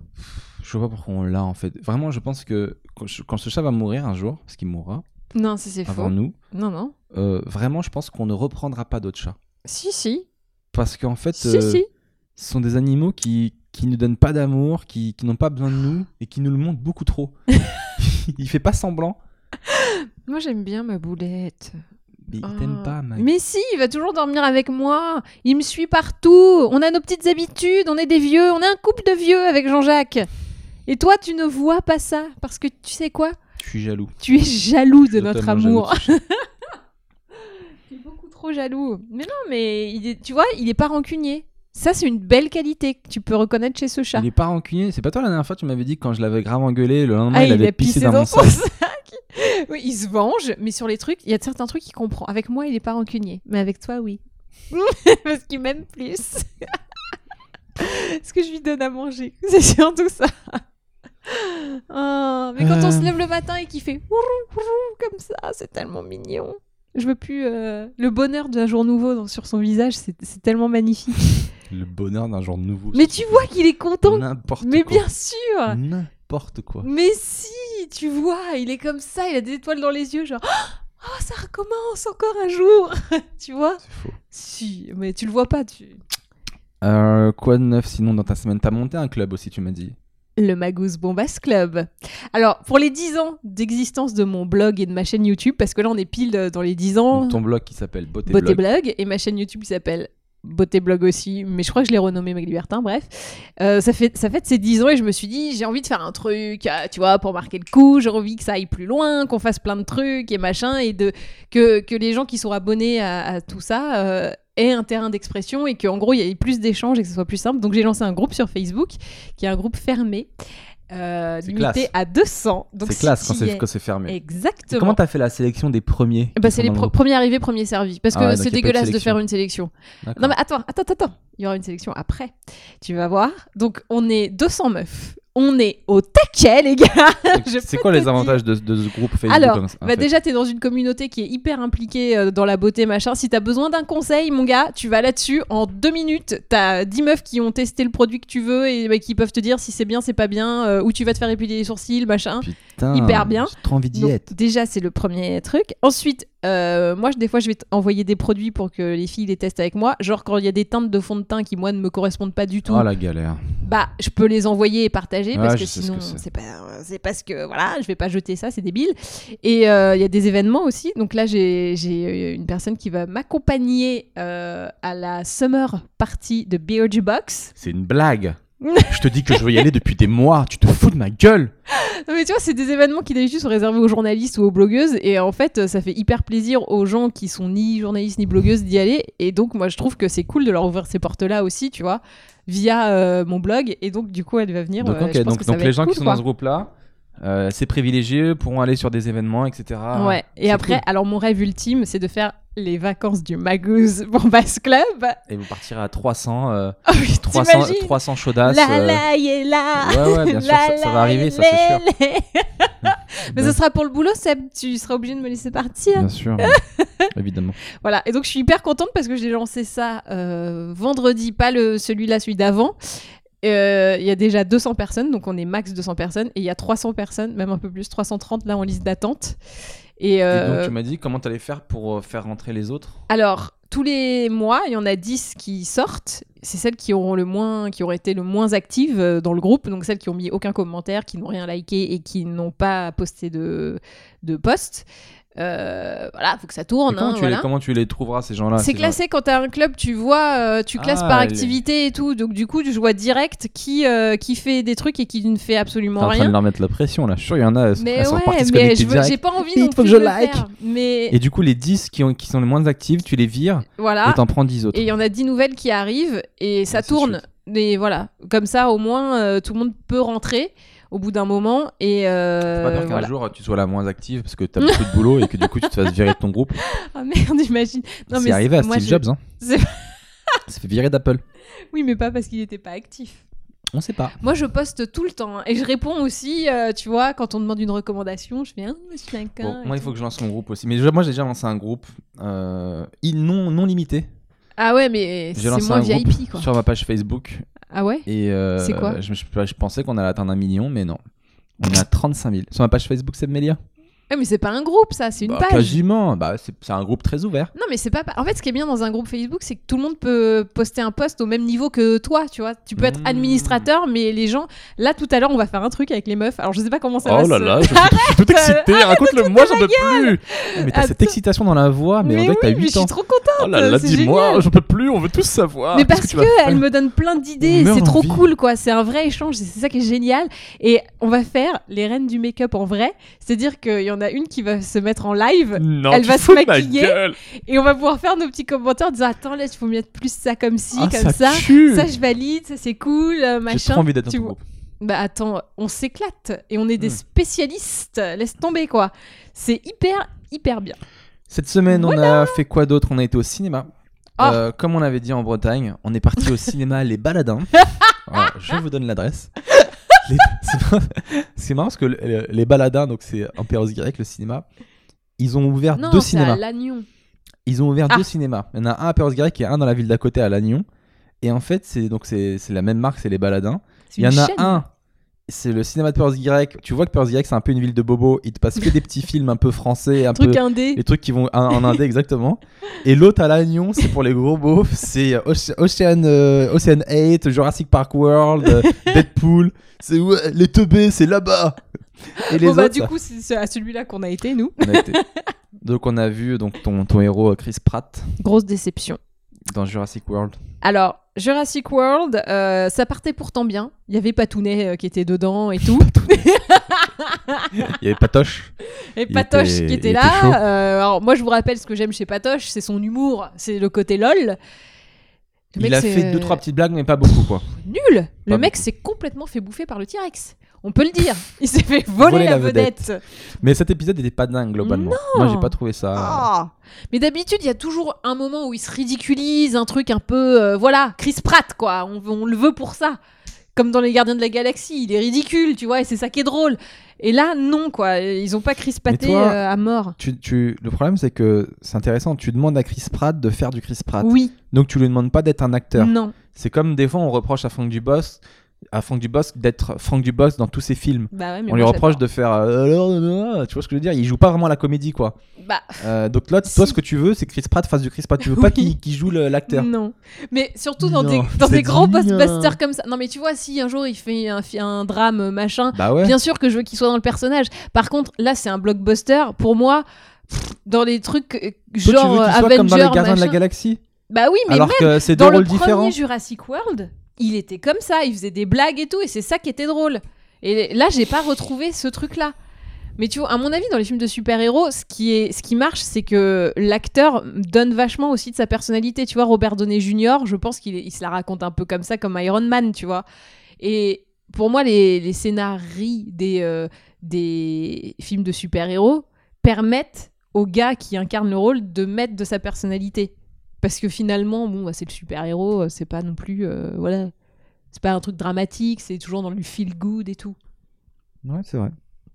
je vois pas pourquoi on l'a en fait. Vraiment, je pense que quand, ce chat va mourir un jour, parce qu'il mourra Non, ça c'est faux. avant nous, Non, non. euh, vraiment, je pense qu'on ne reprendra pas d'autres chats. Si, si. Parce qu'en fait, Si, euh, si. ce sont des animaux qui, qui nous donnent pas d'amour, qui, qui n'ont pas besoin de nous et qui nous le montrent beaucoup trop. il fait pas semblant, Moi j'aime bien ma boulette. Mais il Ah. t'aime pas, Mag. Mais si, il va toujours dormir avec moi. Il me suit partout. On a nos petites habitudes. On est des vieux. On est un couple de vieux avec Jean-Jacques. Et toi, tu ne vois pas ça parce que tu sais quoi? Je suis jaloux. Tu es jaloux de notre amour. Tu es beaucoup trop jaloux. Mais non, mais il est- tu vois, il est pas rancunier. Ça, c'est une belle qualité que tu peux reconnaître chez ce chat. Il est pas rancunier. C'est pas toi la dernière fois tu m'avais dit que quand je l'avais grave engueulé, le lendemain Ah, il, avait pissé, dans, mon son sac. oui, il se venge, mais sur les trucs, il y a certains trucs qu'il comprend. Avec moi, il est pas rancunier, mais avec toi, oui. Parce qu'il m'aime plus. Parce que je lui donne à manger. C'est surtout ça. Ah, mais quand on se Euh. lève le matin et qu'il fait comme ça, c'est tellement mignon. Je veux plus. euh, Le bonheur d'un jour nouveau dans- sur son visage, c'est c'est tellement magnifique. Le bonheur d'un jour nouveau. Mais tu vois qu'il est content. N'importe Mais quoi. bien sûr. N'importe quoi. Mais si, tu vois, il est comme ça, il a des étoiles dans les yeux, genre oh ça recommence encore un jour, tu vois? C'est faux. Si, mais tu le vois pas, tu. Euh, quoi de neuf sinon dans ta semaine? T'as monté un club aussi, tu m'as dit. Le Magousse Bombas Club. Alors, pour les 10 ans d'existence de mon blog et de ma chaîne YouTube, parce que là on est pile euh, dans les 10 ans, Donc, ton blog qui s'appelle Beauté, Beauté Blog. Blog, et ma chaîne YouTube qui s'appelle Beauté Blog aussi, mais je crois que je l'ai renommé Meg Libertin, bref. Euh, ça, fait, ça fait ces 10 ans et je me suis dit, j'ai envie de faire un truc, euh, tu vois, pour marquer le coup, j'ai envie que ça aille plus loin, qu'on fasse plein de trucs et machin, et de, que, que les gens qui sont abonnés à, à tout ça euh, aient un terrain d'expression et qu'en gros, il y ait plus d'échanges et que ce soit plus simple. Donc j'ai lancé un groupe sur Facebook, qui est un groupe fermé, euh, limité à 200. Donc C'est si classe quand c'est es- fermé. Et Exactement. Comment t'as fait la sélection des premiers Bah, c'est les le premiers arrivés, premiers servis. Parce que Ah ouais, donc c'est de dégueulasse de faire une sélection. Non mais attends, attends, attends, attends. Il y aura une sélection après. Tu vas voir. Donc on est 200 meufs. On est au taquet, les gars. C'est quoi les avantages de, de ce groupe Facebook Alors, en- Bah déjà, t'es dans une communauté qui est hyper impliquée euh, dans la beauté, machin. Si t'as besoin d'un conseil, mon gars, tu vas là-dessus. En deux minutes, t'as 10 meufs qui ont testé le produit que tu veux et bah, qui peuvent te dire si c'est bien, c'est pas bien, euh, où tu vas te faire épiler les sourcils, machin. Putain, hyper bien. J'ai trop envie d'y être. déjà, c'est le premier truc. Ensuite, euh, moi, des fois, je vais envoyer des produits pour que les filles les testent avec moi. Genre, quand il y a des teintes de fond de teint qui, moi, ne me correspondent pas du tout, Oh la galère. bah, je peux les envoyer et partager Parce que ce sinon, c'est. c'est pas, c'est parce que, voilà, je vais pas jeter ça, c'est débile. Et euh, il y a des événements aussi. Donc là, j'ai j'ai, euh, une personne qui va m'accompagner euh, à la summer party de BOG Box. C'est une blague. je te dis que je veux y aller depuis des mois. Tu te fous de ma gueule. Non, mais tu vois, c'est des événements qui d'habitude sont réservés aux journalistes ou aux blogueuses. Et en fait, ça fait hyper plaisir aux gens qui sont ni journalistes ni blogueuses d'y aller. Et donc, moi, je trouve que c'est cool de leur ouvrir ces portes-là aussi, tu vois, via euh, mon blog. Et donc, du coup, elle va venir. Donc, euh, ok, je pense donc, les gens cool, qui sont quoi. dans ce groupe-là, euh, c'est privilégié, pourront aller sur des événements, etc. Ouais. Et après, cool. alors mon rêve ultime, c'est de faire les vacances du Magouze Bombas Club. Et vous partirez à 300, euh, Oh oui, 300, t'imagines 300 chaudasses. La euh, la est là. Ouais, ouais, bien sûr, La, ça- ça va la, arriver, ça, c'est sûr. Mais ce sera pour le boulot, Seb. Tu seras obligé de me laisser partir. Bien sûr, évidemment. Voilà, et donc je suis hyper contente parce que j'ai lancé ça euh, vendredi, pas le, celui-là, celui d'avant. Il y a déjà 200 personnes, donc on est max 200 personnes, et il y a 300 personnes, même un peu plus, 330 là en liste d'attente. Et, Et euh, donc tu m'as dit comment t'allais faire pour euh, faire rentrer les autres? Alors, tous les mois, il y en a 10 qui sortent. C'est celles qui auront le moins, qui auraient été le moins actives euh, dans le groupe, donc celles qui ont mis aucun commentaire, qui n'ont rien liké et qui n'ont pas posté de, de post. Euh, voilà, faut que ça tourne. Comment, hein, tu voilà. les, comment tu les trouveras ces gens-là C'est ces classé quand t'as un club, tu vois, euh, tu classes Ah, par les- activité et tout. Donc du coup, je vois direct qui euh, qui fait des trucs et qui ne fait gens T'es absolument en train de rien. leur mettre la pression là. Je suis sûr, il y en a, Mais sont ouais, mais j'ai pas envie Il non faut plus que de je like. faire. Mais Et du coup, les 10 qui, ont, qui sont les moins actives, tu les vires voilà. et t'en prends 10 autres. Et il y en a 10 nouvelles qui arrivent et ça Ah, tourne. chouette. Mais voilà, comme ça au moins euh, tout le monde peut rentrer au bout d'un moment et euh, pas peur qu'un voilà. jour tu sois la moins active parce que t'as beaucoup de boulot et que du coup tu te fasses virer de ton groupe. Ah merde, imagine. Non, C'est arrivé à Steve je- Jobs, hein. Il s'est fait virer d'Apple. Oui, mais pas parce qu'il était pas actif. On sait pas. Moi, je poste tout le temps hein, et je réponds aussi, euh, tu vois, quand on demande une recommandation, je fais un monsieur un Bon, moi, il faut que je lance mon groupe aussi. Mais déjà, moi, j'ai déjà lancé un groupe euh, non, non limité. Ah ouais, mais c'est moins VIP quoi. sur ma page Facebook. Ah ouais? Et euh, C'est quoi? je, pensais qu'on allait atteindre un million, mais non. On est à 35 000. Sur ma page Facebook, c'est Melia? Ah, mais c'est pas un groupe, ça, c'est une Bah, page. Quasiment. Bah, c'est un groupe très ouvert. Non, mais c'est pas. En fait, ce qui est bien dans un groupe Facebook, c'est que tout le monde peut poster un post au même niveau que toi, tu vois. Tu peux être Mmh. administrateur, mais les gens. Là, tout à l'heure, on va faire un truc avec les meufs. Alors, je sais pas comment ça va. Oh là se- là, je suis, je suis tout excité. Raconte-le moi, j'en peux plus. Mais t'as cette excitation dans la voix, mais, on Mais dirait que t'as oui, mais 8 je ans. suis trop contente. Oh là là, dis-moi, j'en peux plus, on veut tous savoir. Mais parce vas que me donne plein d'idées, On c'est trop cool quoi, c'est un vrai échange, c'est ça qui est génial. Et on va faire les reines du make-up en vrai, c'est-à-dire qu'il y en a une qui va se mettre en live Non, Elle va se ma maquiller. et on va pouvoir faire nos petits commentaires en disant attends là il faut mettre plus ça comme ci, Ah, comme ça ça. je valide, ça c'est cool, euh, J'ai machin. trop envie d'être dans. Bah attends, on s'éclate et on est des Hmm. spécialistes, laisse tomber quoi. C'est hyper hyper bien. Cette semaine, on a fait quoi d'autre? On a été au cinéma. Ah. Euh, comme on avait dit en Bretagne, on est parti au cinéma Les Baladins. Je vous donne l'adresse. C'est marrant, parce que le- les Baladins, donc c'est en Pérouse grec, le cinéma, ils ont ouvert Non, deux à cinémas. Lannion. Ils ont ouvert Ah. deux cinémas. Il y en a un à Pérouse grec et un dans la ville d'à côté à Lannion. Et en fait, c'est donc c'est la même marque, c'est les Baladins. Il y en a chaîne. un, c'est le cinéma de Perth grec. Tu vois que Perth grec, c'est un peu une ville de bobo. Il te passe que des petits films un peu français, un Truc peu. indé. Les trucs qui vont en, en indé, exactement. Et l'autre à Lannion, c'est pour les gros beaufs. C'est Oce- Ocean, euh, Ocean 8, Jurassic Park World, euh, Deadpool. C'est ouais, les teubés, c'est là-bas. Et les Bon bah autres, du coup c'est à celui-là qu'on a été nous. on a été- Donc on a vu donc ton, ton héros euh, Chris Pratt Grosse déception. Dans Jurassic World. Alors, Jurassic World, euh, ça partait pourtant bien. Il y avait Patounet euh, qui était dedans et tout. Il y avait Patoche. et Patoche était- qui était là. Euh, alors, moi, je vous rappelle ce que j'aime chez Patoche, c'est son humour, c'est le côté lol. Le Il mec, a fait deux trois petites blagues, mais pas beaucoup quoi. Nul Le Pas mec beaucoup. s'est complètement fait bouffer par le T-Rex. On peut le dire. Il s'est fait voler, Voler la, la vedette. Mais cet épisode n'était pas dingue globalement. Moi j'ai pas trouvé ça. Ah. Mais d'habitude, il y a toujours un moment où il se ridiculise, un truc un peu. euh, voilà, Chris Pratt, quoi. On, on le veut pour ça. Comme dans Les Gardiens de la Galaxie, il est ridicule, tu vois, et c'est ça qui est drôle. Et là, non, quoi. Ils ont pas Chris Praté toi- euh, à mort. Tu, tu- le problème c'est que c'est intéressant. Tu demandes à Chris Pratt de faire du Chris Pratt. Oui, Donc tu lui demandes pas d'être un acteur. non. C'est comme des fois on reproche à Franck Dubosc, à Franck Dubosc d'être Franck Dubosc dans tous ses films. Bah ouais, mais on lui moi, reproche de faire. euh, euh, tu vois ce que je veux dire? Il joue pas vraiment la comédie quoi. Bah, Euh, donc là, toi, Si. ce que tu veux, c'est que Chris Pratt fasse du Chris Pratt. Tu veux pas qu'il joue l'acteur? non. Mais surtout dans Non, des, dans c'est des grands blockbusters comme ça. Non, mais tu vois, si un jour il fait un, drame, euh, machin, Bah ouais. Bien sûr que je veux qu'il soit dans le personnage. Par contre, là, c'est un blockbuster. Pour moi, dans les trucs euh, Toi, tu genre veux euh, soit comme dans les Gardiens de la. Galaxie? Bah oui, mais Alors même que c'est deux dans le premier différents. Jurassic World, il était comme ça. Il faisait des blagues et tout, et c'est ça qui était drôle. Et là, j'ai pas retrouvé ce truc-là. Mais tu vois, à mon avis, dans les films de super-héros, ce qui, est, ce qui marche, c'est que l'acteur donne vachement aussi de sa personnalité. Tu vois, Robert Downey Jr., je pense qu'il il se la raconte un peu comme ça, comme Iron Man, tu vois. Et pour moi, les, les scénarii des, euh, des films de super-héros permettent au gars qui incarne le rôle de mettre de sa personnalité. Parce que finalement, bon, bah, c'est le super-héros, euh, c'est pas non plus. euh, voilà. C'est pas un truc dramatique, c'est toujours dans le feel good et tout. Ouais, c'est vrai.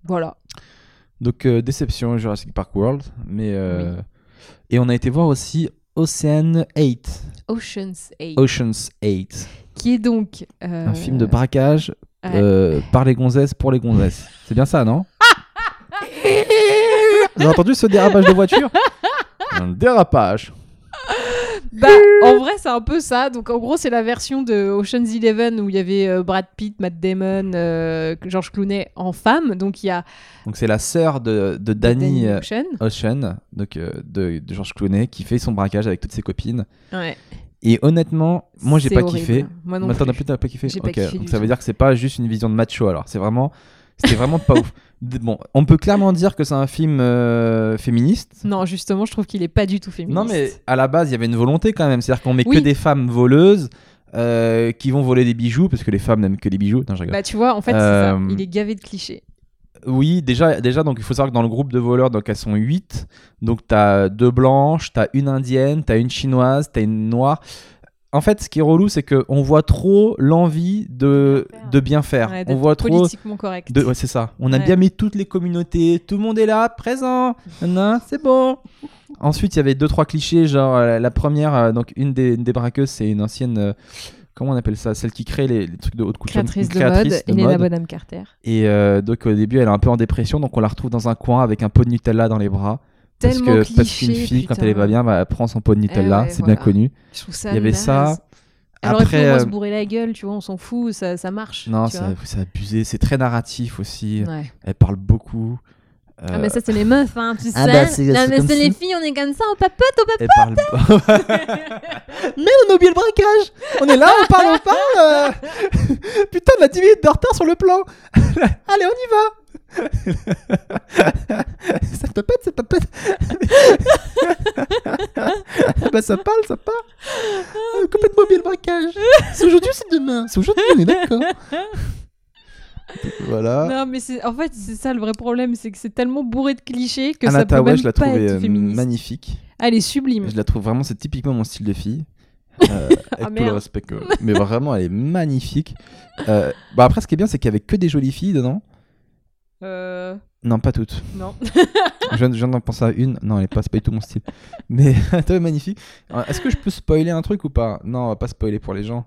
Voilà. Donc euh, déception Jurassic Park World, mais euh, et on a été voir aussi Ocean 8, Ocean's 8. Ocean's 8, Qui est donc. un film de braquage ouais. par les gonzesses pour les gonzesses. C'est bien ça, non? Vous avez entendu ce dérapage de voiture? Un dérapage. Bah, en vrai, c'est un peu ça. Donc, en gros, c'est la version de Ocean's Eleven où il y avait euh, Brad Pitt, Matt Damon, euh, George Clooney en femme. Donc, il y a Donc c'est la sœur de, de Danny euh, Ocean. Ocean, donc euh, de, de George Clooney, qui fait son braquage avec toutes ses copines. Ouais. Et honnêtement, moi j'ai pas horrible. kiffé. Moi non Maintenant, plus. t'as pas kiffé J'ai pas Ok, kiffé donc ça veut tout. dire que c'est pas juste une vision de macho alors. C'est vraiment. C'était vraiment pas ouf. Bon, on peut clairement dire que c'est un film euh, féministe. Non, justement, je trouve qu'il est pas du tout féministe. Non, mais à la base, il y avait une volonté quand même. C'est-à-dire qu'on met que des femmes voleuses euh, qui vont voler des bijoux parce que les femmes n'aiment que les bijoux. Non, je rigole. Bah, tu vois, en fait, Euh, c'est ça. Il est gavé de clichés. Oui, déjà, déjà, donc il faut savoir que dans le groupe de voleurs, donc elles sont 8. Donc t'as deux blanches, t'as une indienne, t'as une chinoise, t'as une noire. En fait, ce qui est relou, c'est que on voit trop l'envie de, Bien faire. de bien faire. Ouais, on voit trop. politiquement correct. De... Ouais, c'est ça. On a Ouais. bien mis toutes les communautés. Tout le monde est là, présent. C'est bon. Ensuite, il y avait deux trois clichés. Genre euh, la première, euh, donc une des, une des braqueuses, c'est une ancienne. euh, comment on appelle ça? Celle qui crée les, les trucs de haute couture. Créatrice une de mode, de Elena mode. Bonham Carter. Et euh, donc au début, elle est un peu en dépression, donc on la retrouve dans un coin avec un pot de Nutella dans les bras. Parce Tellement que parce qu'une cliché, fille, quand elle est pas bien, bah, elle prend son pot de Nutella. ouais, c'est voilà. bien connu. Je trouve ça Il y avait naze. ça. Elle aurait pu au Après, moins euh, se bourrer la gueule, tu vois, on s'en fout, ça, ça marche. non, c'est abusé. C'est très narratif aussi. Ouais. Elle parle beaucoup. Ah, Euh, mais ça, c'est les meufs, hein, tu sais. Ah bah, c'est- mais c'est les filles, on est comme ça, on papote, on papote. Parle. Mais on a oublié le braquage. On est là, on parle, on parle. euh. Putain, on a 10 minutes de retard sur le plan. Allez, on y va. Ça papette, ça papette. bah ça parle, ça part. Euh, complètement oublié le braquage. C'est aujourd'hui ou c'est demain C'est aujourd'hui, on est d'accord. Voilà. Non, mais c'est en fait, c'est ça le vrai problème, c'est que c'est tellement bourré de clichés que Anna ça peut Tawai, même je la pas trouvais être euh, féministe. magnifique. Ah, Elle est sublime. Je la trouve vraiment, c'est typiquement mon style de fille. Euh, avec tout le respect que. Mais vraiment, elle est magnifique. Euh, bah après, ce qui est bien, c'est qu'il y avait que des jolies filles dedans. Euh... Non, pas toutes. Non. Je viens, d'en penser à une. Non, elle est pas, du tout mon style. Mais est magnifique. Est-ce que je peux spoiler un truc ou pas? Non, on va pas spoiler pour les gens.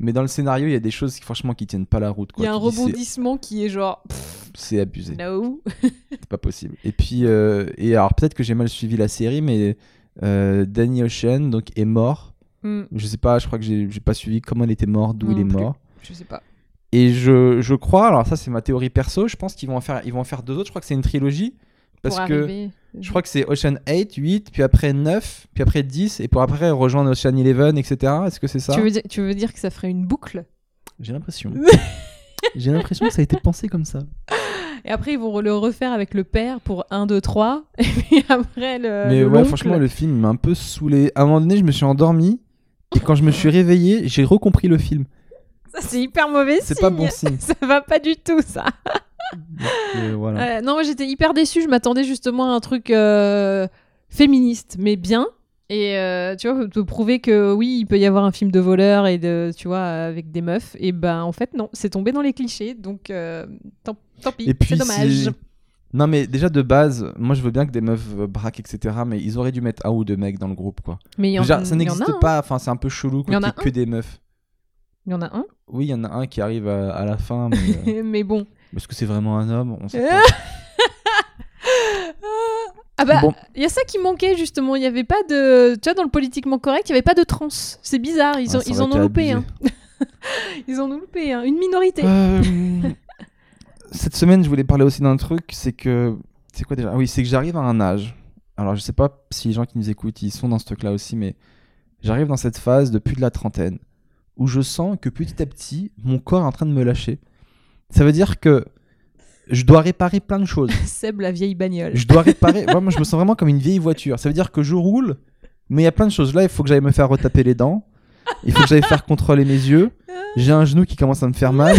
Mais dans le scénario, il y a des choses qui, franchement, qui tiennent pas la route. Il y a un rebondissement qui est genre. C'est abusé. No. C'est pas possible. Et puis, euh, et alors peut-être que j'ai mal suivi la série, mais euh, Danny Ocean donc est mort. Hmm, Je sais pas, je crois que j'ai pas suivi comment il était mort, d'où il est plus. mort. je sais pas. Et je, je crois, alors ça c'est ma théorie perso, je pense qu'ils vont en faire ils vont en faire deux autres, je crois que c'est une trilogie parce Pour que arriver. je crois que c'est Ocean 8, 8, puis après 9, puis après 10 et pour après rejoindre Ocean 11, etc. Est-ce que c'est ça? Tu veux, dire, tu veux dire que ça ferait une boucle? J'ai l'impression. j'ai l'impression que ça a été pensé comme ça. Et après, ils vont le refaire avec le père pour 1, 2, 3. Et puis après, le. Mais le ouais, franchement le film m'a un peu saoulé. À un moment donné, je me suis endormi et quand je me suis réveillé, j'ai recompris le film. C'est hyper mauvais C'est signe. pas bon signe. Ça va pas du tout, ça. Et voilà. Ouais, non, moi j'étais hyper déçue. Je m'attendais justement à un truc euh, féministe, mais bien. Et euh, tu vois, te prouver que oui, il peut y avoir un film de voleur et de, tu vois, avec des meufs. Et ben en fait, non, c'est tombé dans les clichés. Donc euh, tant, tant pis, Et puis c'est dommage. Non mais déjà de base, moi je veux bien que des meufs braquent etc. Mais ils auraient dû mettre un ou deux mecs dans le groupe quoi. Mais y en, Déjà, ça n'existe pas. Enfin c'est un peu chelou Il y quand en il y a a que des meufs. Il y en a un? Oui, il y en a un qui arrive à, à la fin. Mais, euh, mais bon. Est-ce que c'est vraiment un homme On sait pas. Ah bah, Bon. il y a ça qui manquait justement. Il y avait pas de, tu vois, dans le politiquement correct, il y avait pas de trans. C'est bizarre. Ils, ont, aurait en ont loupé. Hein. Ils en ont loupé. hein. Une minorité. Euh, Cette semaine, je voulais parler aussi d'un truc, c'est que c'est quoi déjà? Ah Oui, c'est que j'arrive à un âge. Alors je sais pas si les gens qui nous écoutent, ils sont dans ce truc-là aussi, mais j'arrive dans cette phase de plus de la trentaine où je sens que petit à petit, mon corps est en train de me lâcher. Ça veut dire que je dois réparer plein de choses. Seb, la vieille bagnole. Je dois réparer. Vraiment, je me sens vraiment comme une vieille voiture. Ça veut dire que je roule, mais il y a plein de choses. Là, il faut que j'aille me faire retaper les dents. Il faut que j'aille faire contrôler mes yeux. J'ai un genou qui commence à me faire mal.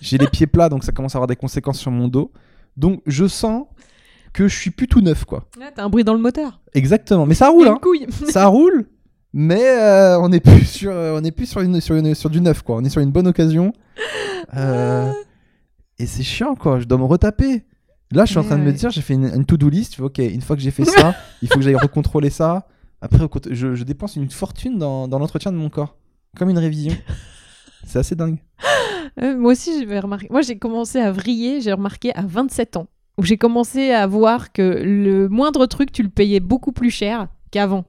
J'ai les pieds plats, donc ça commence à avoir des conséquences sur mon dos. Donc, je sens que je suis plus tout neuf, quoi. Ah, T'as un bruit dans le moteur. Exactement. Mais ça roule, hein. couille. Ça roule. Mais euh, on n'est plus sur, euh, on est plus sur une, sur une, sur du neuf, quoi. On est sur une bonne occasion. Euh, et c'est chiant, quoi. Je dois me retaper. Là, je suis en train de me dire, j'ai fait une, une to-do list. Ok, une fois que j'ai fait ça, il faut que j'aille recontrôler ça. Après, je, je dépense une fortune dans, dans l'entretien de mon corps. Comme une révision. C'est assez dingue. Euh, moi aussi, j'ai remarqué. Moi, j'ai commencé à vriller, j'ai remarqué à 27 ans, où j'ai commencé à voir que le moindre truc, tu le payais beaucoup plus cher qu'avant.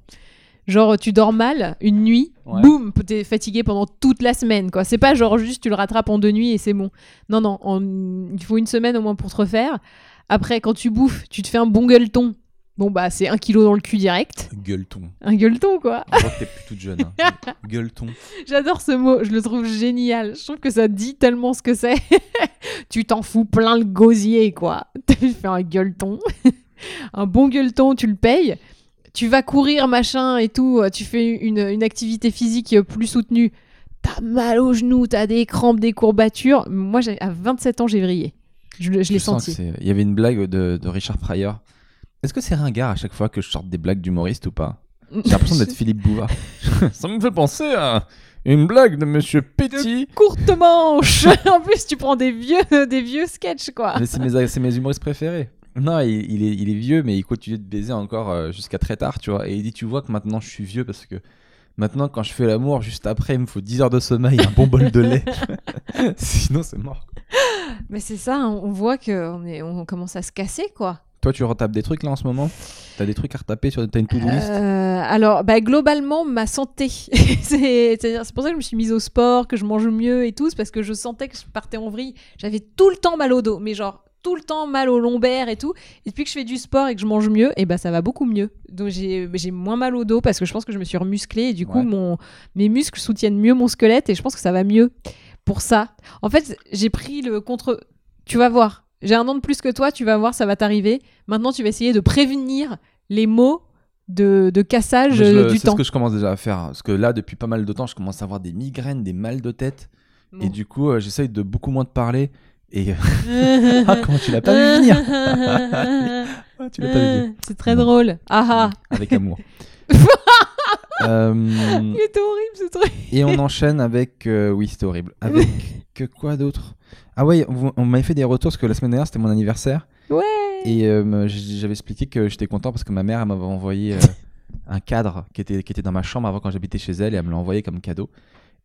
Genre, tu dors mal une nuit, Ouais. boum, t'es fatigué pendant toute la semaine, quoi. C'est pas genre juste tu le rattrapes en deux nuits et c'est bon. Non, non, en- il faut une semaine au moins pour te refaire. Après, quand tu bouffes, tu te fais un bon gueuleton. Bon, bah, c'est un kilo dans le cul direct. Gueuleton. Un gueuleton, quoi. Je que t'es plus toute jeune. hein. Gueuleton. J'adore ce mot, je le trouve génial. Je trouve que ça dit tellement ce que c'est. tu t'en fous plein le gosier, quoi. Tu fais un gueuleton. un bon gueuleton, tu le payes. Tu vas courir, machin et tout. Tu fais une, une activité physique plus soutenue. T'as mal aux genoux, t'as des crampes, des courbatures. Moi, à 27 ans, j'ai vrillé. Je, l'ai senti. Il y avait une blague de, de Richard Pryor. Est-ce que c'est ringard à chaque fois que je sorte des blagues d'humoriste ou pas? J'ai l'impression d'être Philippe Bouvard. Ça me fait penser à une blague de Monsieur Petit. Courte manche En plus, tu prends des vieux, des vieux sketchs, quoi. Mais c'est mes, c'est mes humoristes préférés. Non, il, il est, il est vieux, mais il continue de baiser encore euh, jusqu'à très tard, tu vois. Et il dit, tu vois que maintenant je suis vieux parce que maintenant, quand je fais l'amour, juste après, il me faut 10 heures de sommeil et un bon bol de lait. Sinon, c'est mort. Mais c'est ça, hein, on voit qu'on est, on commence à se casser, quoi. Toi, tu retapes des trucs là en ce moment? T'as des trucs à retaper sur T'as une to-do list? Euh, alors, bah, globalement, ma santé. c'est pour ça que je me suis mise au sport, que je mange mieux et tout. Parce que je sentais que je partais en vrille. J'avais tout le temps mal au dos, mais genre tout le temps mal au lombaire et tout. Et depuis que je fais du sport et que je mange mieux, et bah ça va beaucoup mieux. Donc j'ai moins mal au dos parce que je pense que je me suis remusclée et du coup Ouais. mon mes muscles soutiennent mieux mon squelette et je pense que ça va mieux pour ça. En fait, j'ai pris le contre. Tu vas voir. J'ai un an de plus que toi, tu vas voir, ça va t'arriver. Maintenant, tu vas essayer de prévenir les maux de, de cassage je du C'est temps. ce que je commence déjà à faire. hein. Parce que là, depuis pas mal de temps, je commence à avoir des migraines, des mal de tête. Bon. Et du coup, euh, j'essaye de beaucoup moins de parler. Et ah, comment tu l'as pas vu venir Ah, Tu l'as pas vu venir. C'est très Non. drôle. Ah ah. Avec amour. Euh, Il était horrible ce truc. et on enchaîne avec. euh, oui, c'était horrible. Avec que quoi d'autre? Ah ouais, on m'avait fait des retours parce que la semaine dernière, c'était mon anniversaire. Ouais. Et euh, j'avais expliqué que j'étais content parce que ma mère elle m'avait envoyé euh, un cadre qui était, qui était dans ma chambre avant quand j'habitais chez elle et elle me l'a envoyé comme cadeau.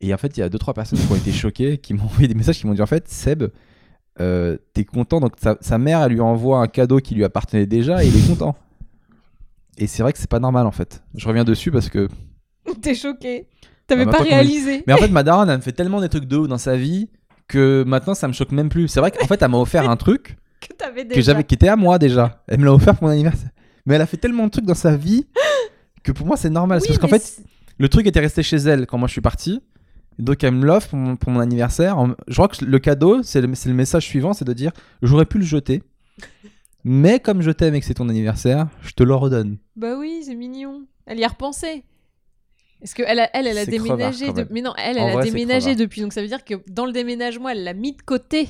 Et en fait, il y a deux trois personnes qui ont été choquées, qui m'ont envoyé des messages qui m'ont dit en fait, Seb, euh, t'es content donc sa, sa mère elle lui envoie un cadeau qui lui appartenait déjà et il est content. Et c'est vrai que c'est pas normal en fait. Je reviens dessus parce que. T'es choqué. T'avais Ah, bah, pas réalisé. Mais en fait, ma daronne elle me fait tellement des trucs de ouf dans sa vie que maintenant ça me choque même plus. C'est vrai qu'en fait, elle m'a offert un truc Que t'avais déjà. que j'avais qui était à moi déjà. Elle me l'a offert pour mon anniversaire. Mais elle a fait tellement de trucs dans sa vie que pour moi c'est normal. Oui, parce qu'en fait, le truc était resté chez elle quand moi je suis parti. Donc elle me l'offre pour, mon- pour mon anniversaire. En- Je crois que le cadeau, c'est le, c'est le message suivant, c'est de dire j'aurais pu le jeter. Mais comme je t'aime et que c'est ton anniversaire, je te le redonne. Bah oui, c'est mignon. Elle y a repensé. Est-ce que elle, a, elle, elle a C'est déménagé crevard, quand de- même. Mais non, elle, En elle a vrai, c'est déménagé crevard. depuis. Donc ça veut dire que dans le déménagement, elle l'a mis de côté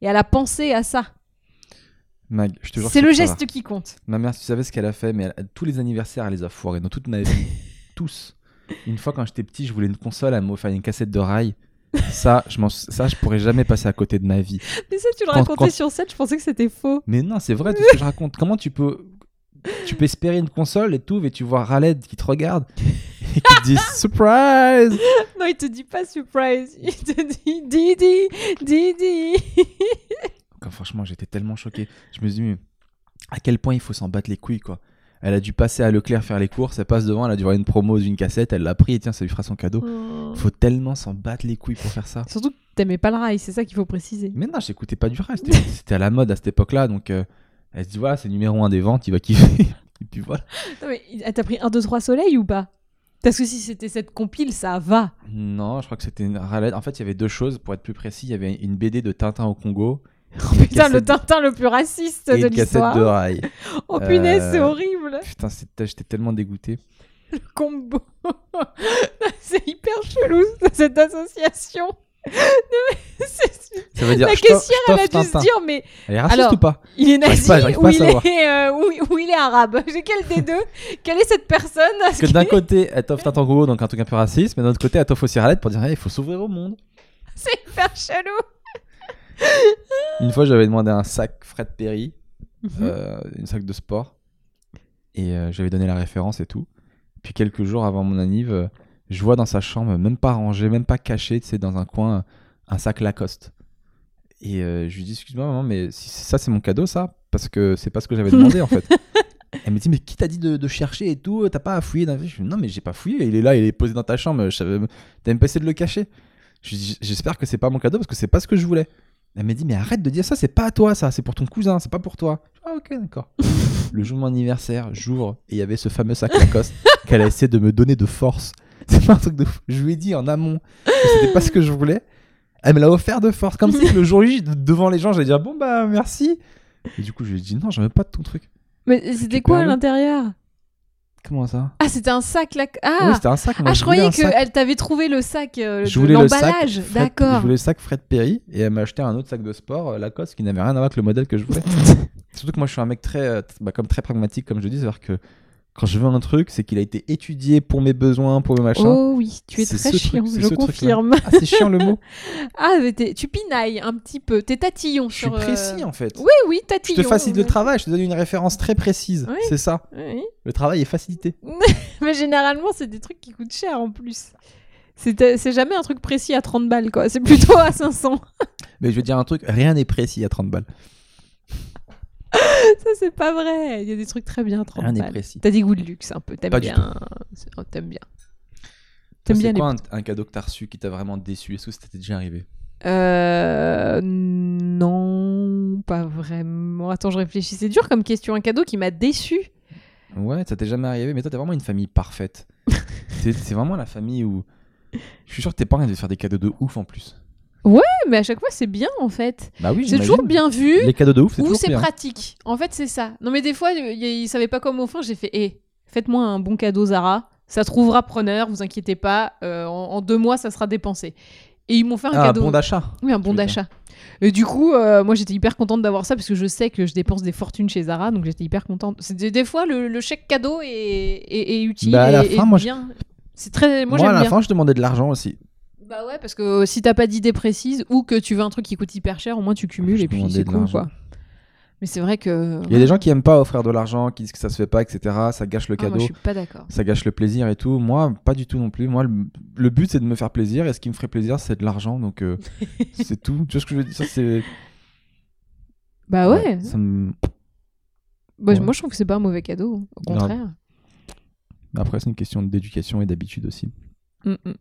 et elle a pensé à ça. Mag, je te jure que C'est le crevard. geste qui compte. Ma mère, tu savais ce qu'elle a fait, mais elle- tous les anniversaires, elle les a foirés dans toute ma vie. Tous. Une fois, quand j'étais petit, je voulais une console, elle m'a offert une cassette de rail. Ça, je m'en- ça, je pourrais jamais passer à côté de ma vie. Mais ça, tu le Quand- racontais quand- sur scène, je pensais que c'était faux. Mais non, c'est vrai tout ce que je raconte. Comment tu peux, tu peux espérer une console et tout, et tu vois Raled qui te regarde et qui te dit surprise. Non, il te dit pas surprise. Il te dit Didi, Didi. Quand, franchement, j'étais tellement choqué. Je me suis dit, mais à quel point il faut s'en battre les couilles, quoi. Elle a dû passer à Leclerc faire les courses, elle passe devant, elle a dû voir une promo d'une cassette, elle l'a pris et tiens, ça lui fera son cadeau. Oh. Faut tellement s'en battre les couilles pour faire ça. Surtout que t'aimais pas le rail, c'est ça qu'il faut préciser. Mais non, j'écoutais pas du rap, c'était à la mode à cette époque-là, donc euh, elle se dit, voilà, c'est numéro un des ventes, il va kiffer. et puis voilà. Non, mais elle t'a pris 1, 2, 3 soleil ou pas? Parce que si c'était cette compile, ça va. Non, je crois que c'était une Raled. En fait, il y avait deux choses, pour être plus précis, il y avait une BD de Tintin au Congo Oh, putain, le Tintin le plus raciste et de une cassette l'histoire. de rail. Oh punaise, Euh, c'est horrible. Putain, j'étais tellement dégoûté. Combo. c'est hyper chelou cette association. C'est- Ça veut dire, La je t'offre- caissière, je elle a t'offre dû se Tintin. dire, mais Elle est raciste Alors, ou pas il est J'arrive nazi pas- j'arrive ou, à il savoir. est, euh, ou, ou il est arabe. J'ai quel des deux Quelle est cette personne Parce que d'un côté, elle t'offre Tintin Congo, donc un truc un peu raciste, mais d'un autre côté, elle t'offre aussi Raled pour dire, il faut s'ouvrir au monde. C'est hyper chelou. Une fois, j'avais demandé un sac Fred Perry, Mhm. euh, un sac de sport, et euh, j'avais donné la référence et tout. Puis quelques jours avant mon anniv, euh, je vois dans sa chambre, même pas rangé, même pas caché, tu sais, dans un coin, un sac Lacoste. Et je lui dis, excuse-moi, maman, mais si ça, c'est mon cadeau, ça Parce que c'est pas ce que j'avais demandé, en fait. Elle me dit, mais qui t'a dit de, de chercher et tout T'as pas à fouiller dans... Je dis, non, mais j'ai pas fouillé, il est là, il est posé dans ta chambre, t'as même pas essayé de le cacher. Je lui dis, j'espère que c'est pas mon cadeau parce que c'est pas ce que je voulais. Elle m'a dit, mais arrête de dire ça, c'est pas à toi, ça, c'est pour ton cousin, c'est pas pour toi. Ah, ok, d'accord. le jour de mon anniversaire, j'ouvre et il y avait ce fameux sac Lacoste qu'elle a essayé de me donner de force. C'est pas un truc de fou. Je lui ai dit en amont que c'était pas ce que je voulais. Elle me l'a offert de force, comme si le jour J, de- devant les gens, j'allais dire, bon bah merci. Et du coup, je lui ai dit, non, j'en veux pas de ton truc. Mais c'était quoi à l'intérieur? Comment ça? Ah, c'était un sac là. Oui, Ah, c'était un sac. moi, ah je croyais qu'elle t'avait trouvé le sac euh, Je de voulais le sac. l'emballage. Fred- Je D'accord. voulais le sac Fred Perry et elle m'a acheté un autre sac de sport euh, Lacoste qui n'avait rien à voir avec le modèle que je voulais. Surtout que moi je suis un mec très, euh, bah, comme très pragmatique comme je dis, c'est-à-dire que Quand je veux un truc, c'est qu'il a été étudié pour mes besoins, pour mes machins. Oh oui, tu es très truc- chiant, c'est je confirme. Ah, c'est chiant le mot. Ah, tu pinailles un petit peu, t'es tatillon Je suis sur. euh, précis en fait. Oui, oui, Je tatillon. te facilite le travail, je te donne une référence très précise. Oui. C'est ça. Oui. Le travail est facilité. Mais généralement, c'est des trucs qui coûtent cher en plus. C'est c'est jamais un truc précis à 30 balles, quoi. C'est plutôt à 500. Mais je veux dire un truc, rien n'est précis à 30 balles. Ça, c'est pas vrai. Il y a des trucs très bien à 30 Rien n'est balles. précis. T'as des goûts de luxe un peu. T'aimes Pas du bien. C'est- oh, T'aimes bien. Toi, T'aimes bien C'est les. quoi un, un cadeau que t'as reçu qui t'a vraiment déçu? Est-ce que ça t'était déjà arrivé? Euh. Non, pas vraiment. Attends, je réfléchis. C'est dur comme question. Un cadeau qui m'a déçu. Ouais, ça t'est jamais arrivé, mais toi t'es vraiment une famille parfaite. c'est c'est vraiment la famille où. Je suis sûr que tes parents ils devaient faire des cadeaux de ouf en plus. Mais à chaque fois, c'est bien en fait. Bah oui, C'est toujours bien vu. Les cadeaux de ouf, c'est Ou c'est pratique. En fait, c'est ça. Non, mais des fois, il- il- ils savaient pas comment au fin. J'ai fait, hé, faites-moi un bon cadeau Zara. Ça trouvera preneur, vous inquiétez pas. Euh, en, en deux mois, ça sera dépensé. Et ils m'ont fait un Ah, cadeau. bon d'achat. oui, un bon d'achat. Et du coup, euh, moi, j'étais hyper contente d'avoir ça parce que je sais que je dépense des fortunes chez Zara, donc j'étais hyper contente. Des, des fois le, le chèque cadeau est, est- est utile Bah, à la et, fin, moi, je- bien. C'est très. Moi, Moi, à la bien. fin, je demandais de l'argent aussi. Bah ouais, parce que si t'as pas d'idée précise ou que tu veux un truc qui coûte hyper cher, au moins tu cumules et puis c'est cool quoi. Mais c'est vrai que. Il y a des gens qui aiment pas offrir de l'argent, qui disent que ça se fait pas, etc. Ça gâche le Ah, moi, cadeau. je suis pas d'accord. ça gâche le plaisir et tout. Moi, pas du tout non plus. Moi, le, le but, c'est de me faire plaisir et ce qui me ferait plaisir, c'est de l'argent. Donc, euh, c'est tout. Tu vois ce que je veux dire? Ça, c'est. Bah ouais. ça me- Bah, Ouais. Moi je trouve que c'est pas un mauvais cadeau, au contraire. Après, c'est une question d'éducation et d'habitude aussi. Mm, mm.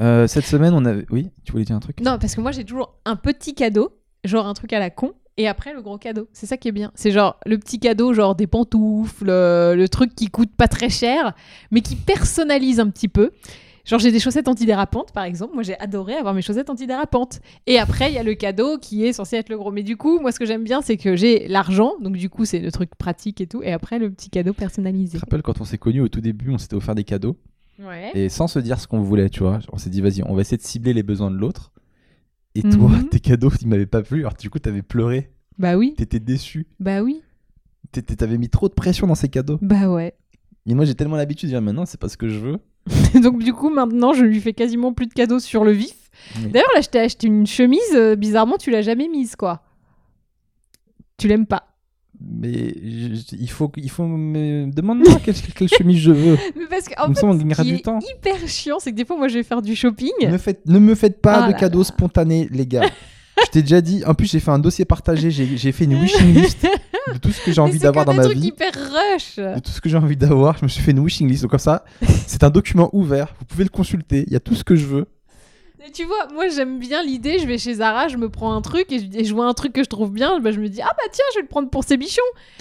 Euh, cette semaine, on avait. Oui, tu voulais dire un truc? Non, parce que moi j'ai toujours un petit cadeau, genre un truc à la con, et après le gros cadeau. C'est ça qui est bien. C'est genre le petit cadeau, genre des pantoufles, euh, le truc qui coûte pas très cher, mais qui personnalise un petit peu. Genre j'ai des chaussettes antidérapantes par exemple. Moi j'ai adoré avoir mes chaussettes antidérapantes. Et après il y a le cadeau qui est censé être le gros. Mais du coup moi ce que j'aime bien c'est que j'ai l'argent, donc du coup c'est le truc pratique et tout. Et après le petit cadeau Je personnalisé. te rappelle quand on s'est connus au tout début, on s'était offert des cadeaux? Ouais. et sans se dire ce qu'on voulait, tu vois. On s'est dit, vas-y, on va essayer de cibler les besoins de l'autre. Et toi, Mhm. tes cadeaux, ils m'avaient pas plu. Alors, du coup, t'avais pleuré, Bah oui. t'étais déçu, Bah oui. T'avais mis trop de pression dans ces cadeaux. Bah ouais. Et moi, j'ai tellement l'habitude de dire maintenant, c'est pas ce que je veux. Donc du coup maintenant je lui fais quasiment plus de cadeaux sur le vif. Oui. D'ailleurs là je t'ai acheté une chemise, euh, bizarrement tu l'as jamais mise quoi. Tu l'aimes pas. Mais je- il faut, il faut me demander quelle, quelle chemise je veux. Mais parce qu'en fait on ce qui du est temps. hyper chiant c'est que des fois moi je vais faire du shopping. Ne, faites, ne me faites pas Ah de là cadeaux là. spontanés, les gars. je t'ai déjà dit. En plus, j'ai fait un dossier partagé. J'ai fait une wishing list de tout ce que j'ai envie d'avoir dans des ma trucs vie. hyper rush. De tout ce que j'ai envie d'avoir, je me suis fait une wishing list. Donc, comme ça, c'est un document ouvert. Vous pouvez le consulter. Il y a tout ce que je veux. Et tu vois, moi j'aime bien l'idée, je vais chez Zara, je me prends un truc et je, vois un truc que je trouve bien, bah, je me dis ah bah tiens je vais le prendre pour ses bichons.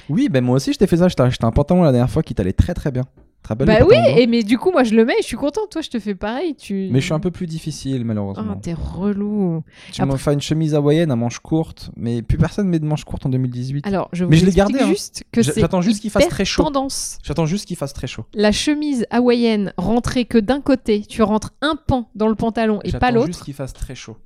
Oui, ben moi aussi, je t'ai fait ça. Je t'ai acheté un pantalon la dernière fois qui t'allait très très bien. Bah oui, et mais du coup moi je le mets et je suis contente, toi je te fais pareil. Tu... Mais je suis un peu plus difficile, Ah malheureusement. t'es relou. tu m'as fait une chemise hawaïenne à manches courtes, mais plus personne met de manches courtes en 2018. Alors je vous Mais je l'ai gardé, hein. juste que j'attends juste qu'il fasse très chaud. tendance. J'attends juste qu'il fasse très chaud. La chemise hawaïenne rentrée que d'un côté, tu rentres un pan dans le pantalon et pas J'attends juste l'autre. qu'il fasse très chaud.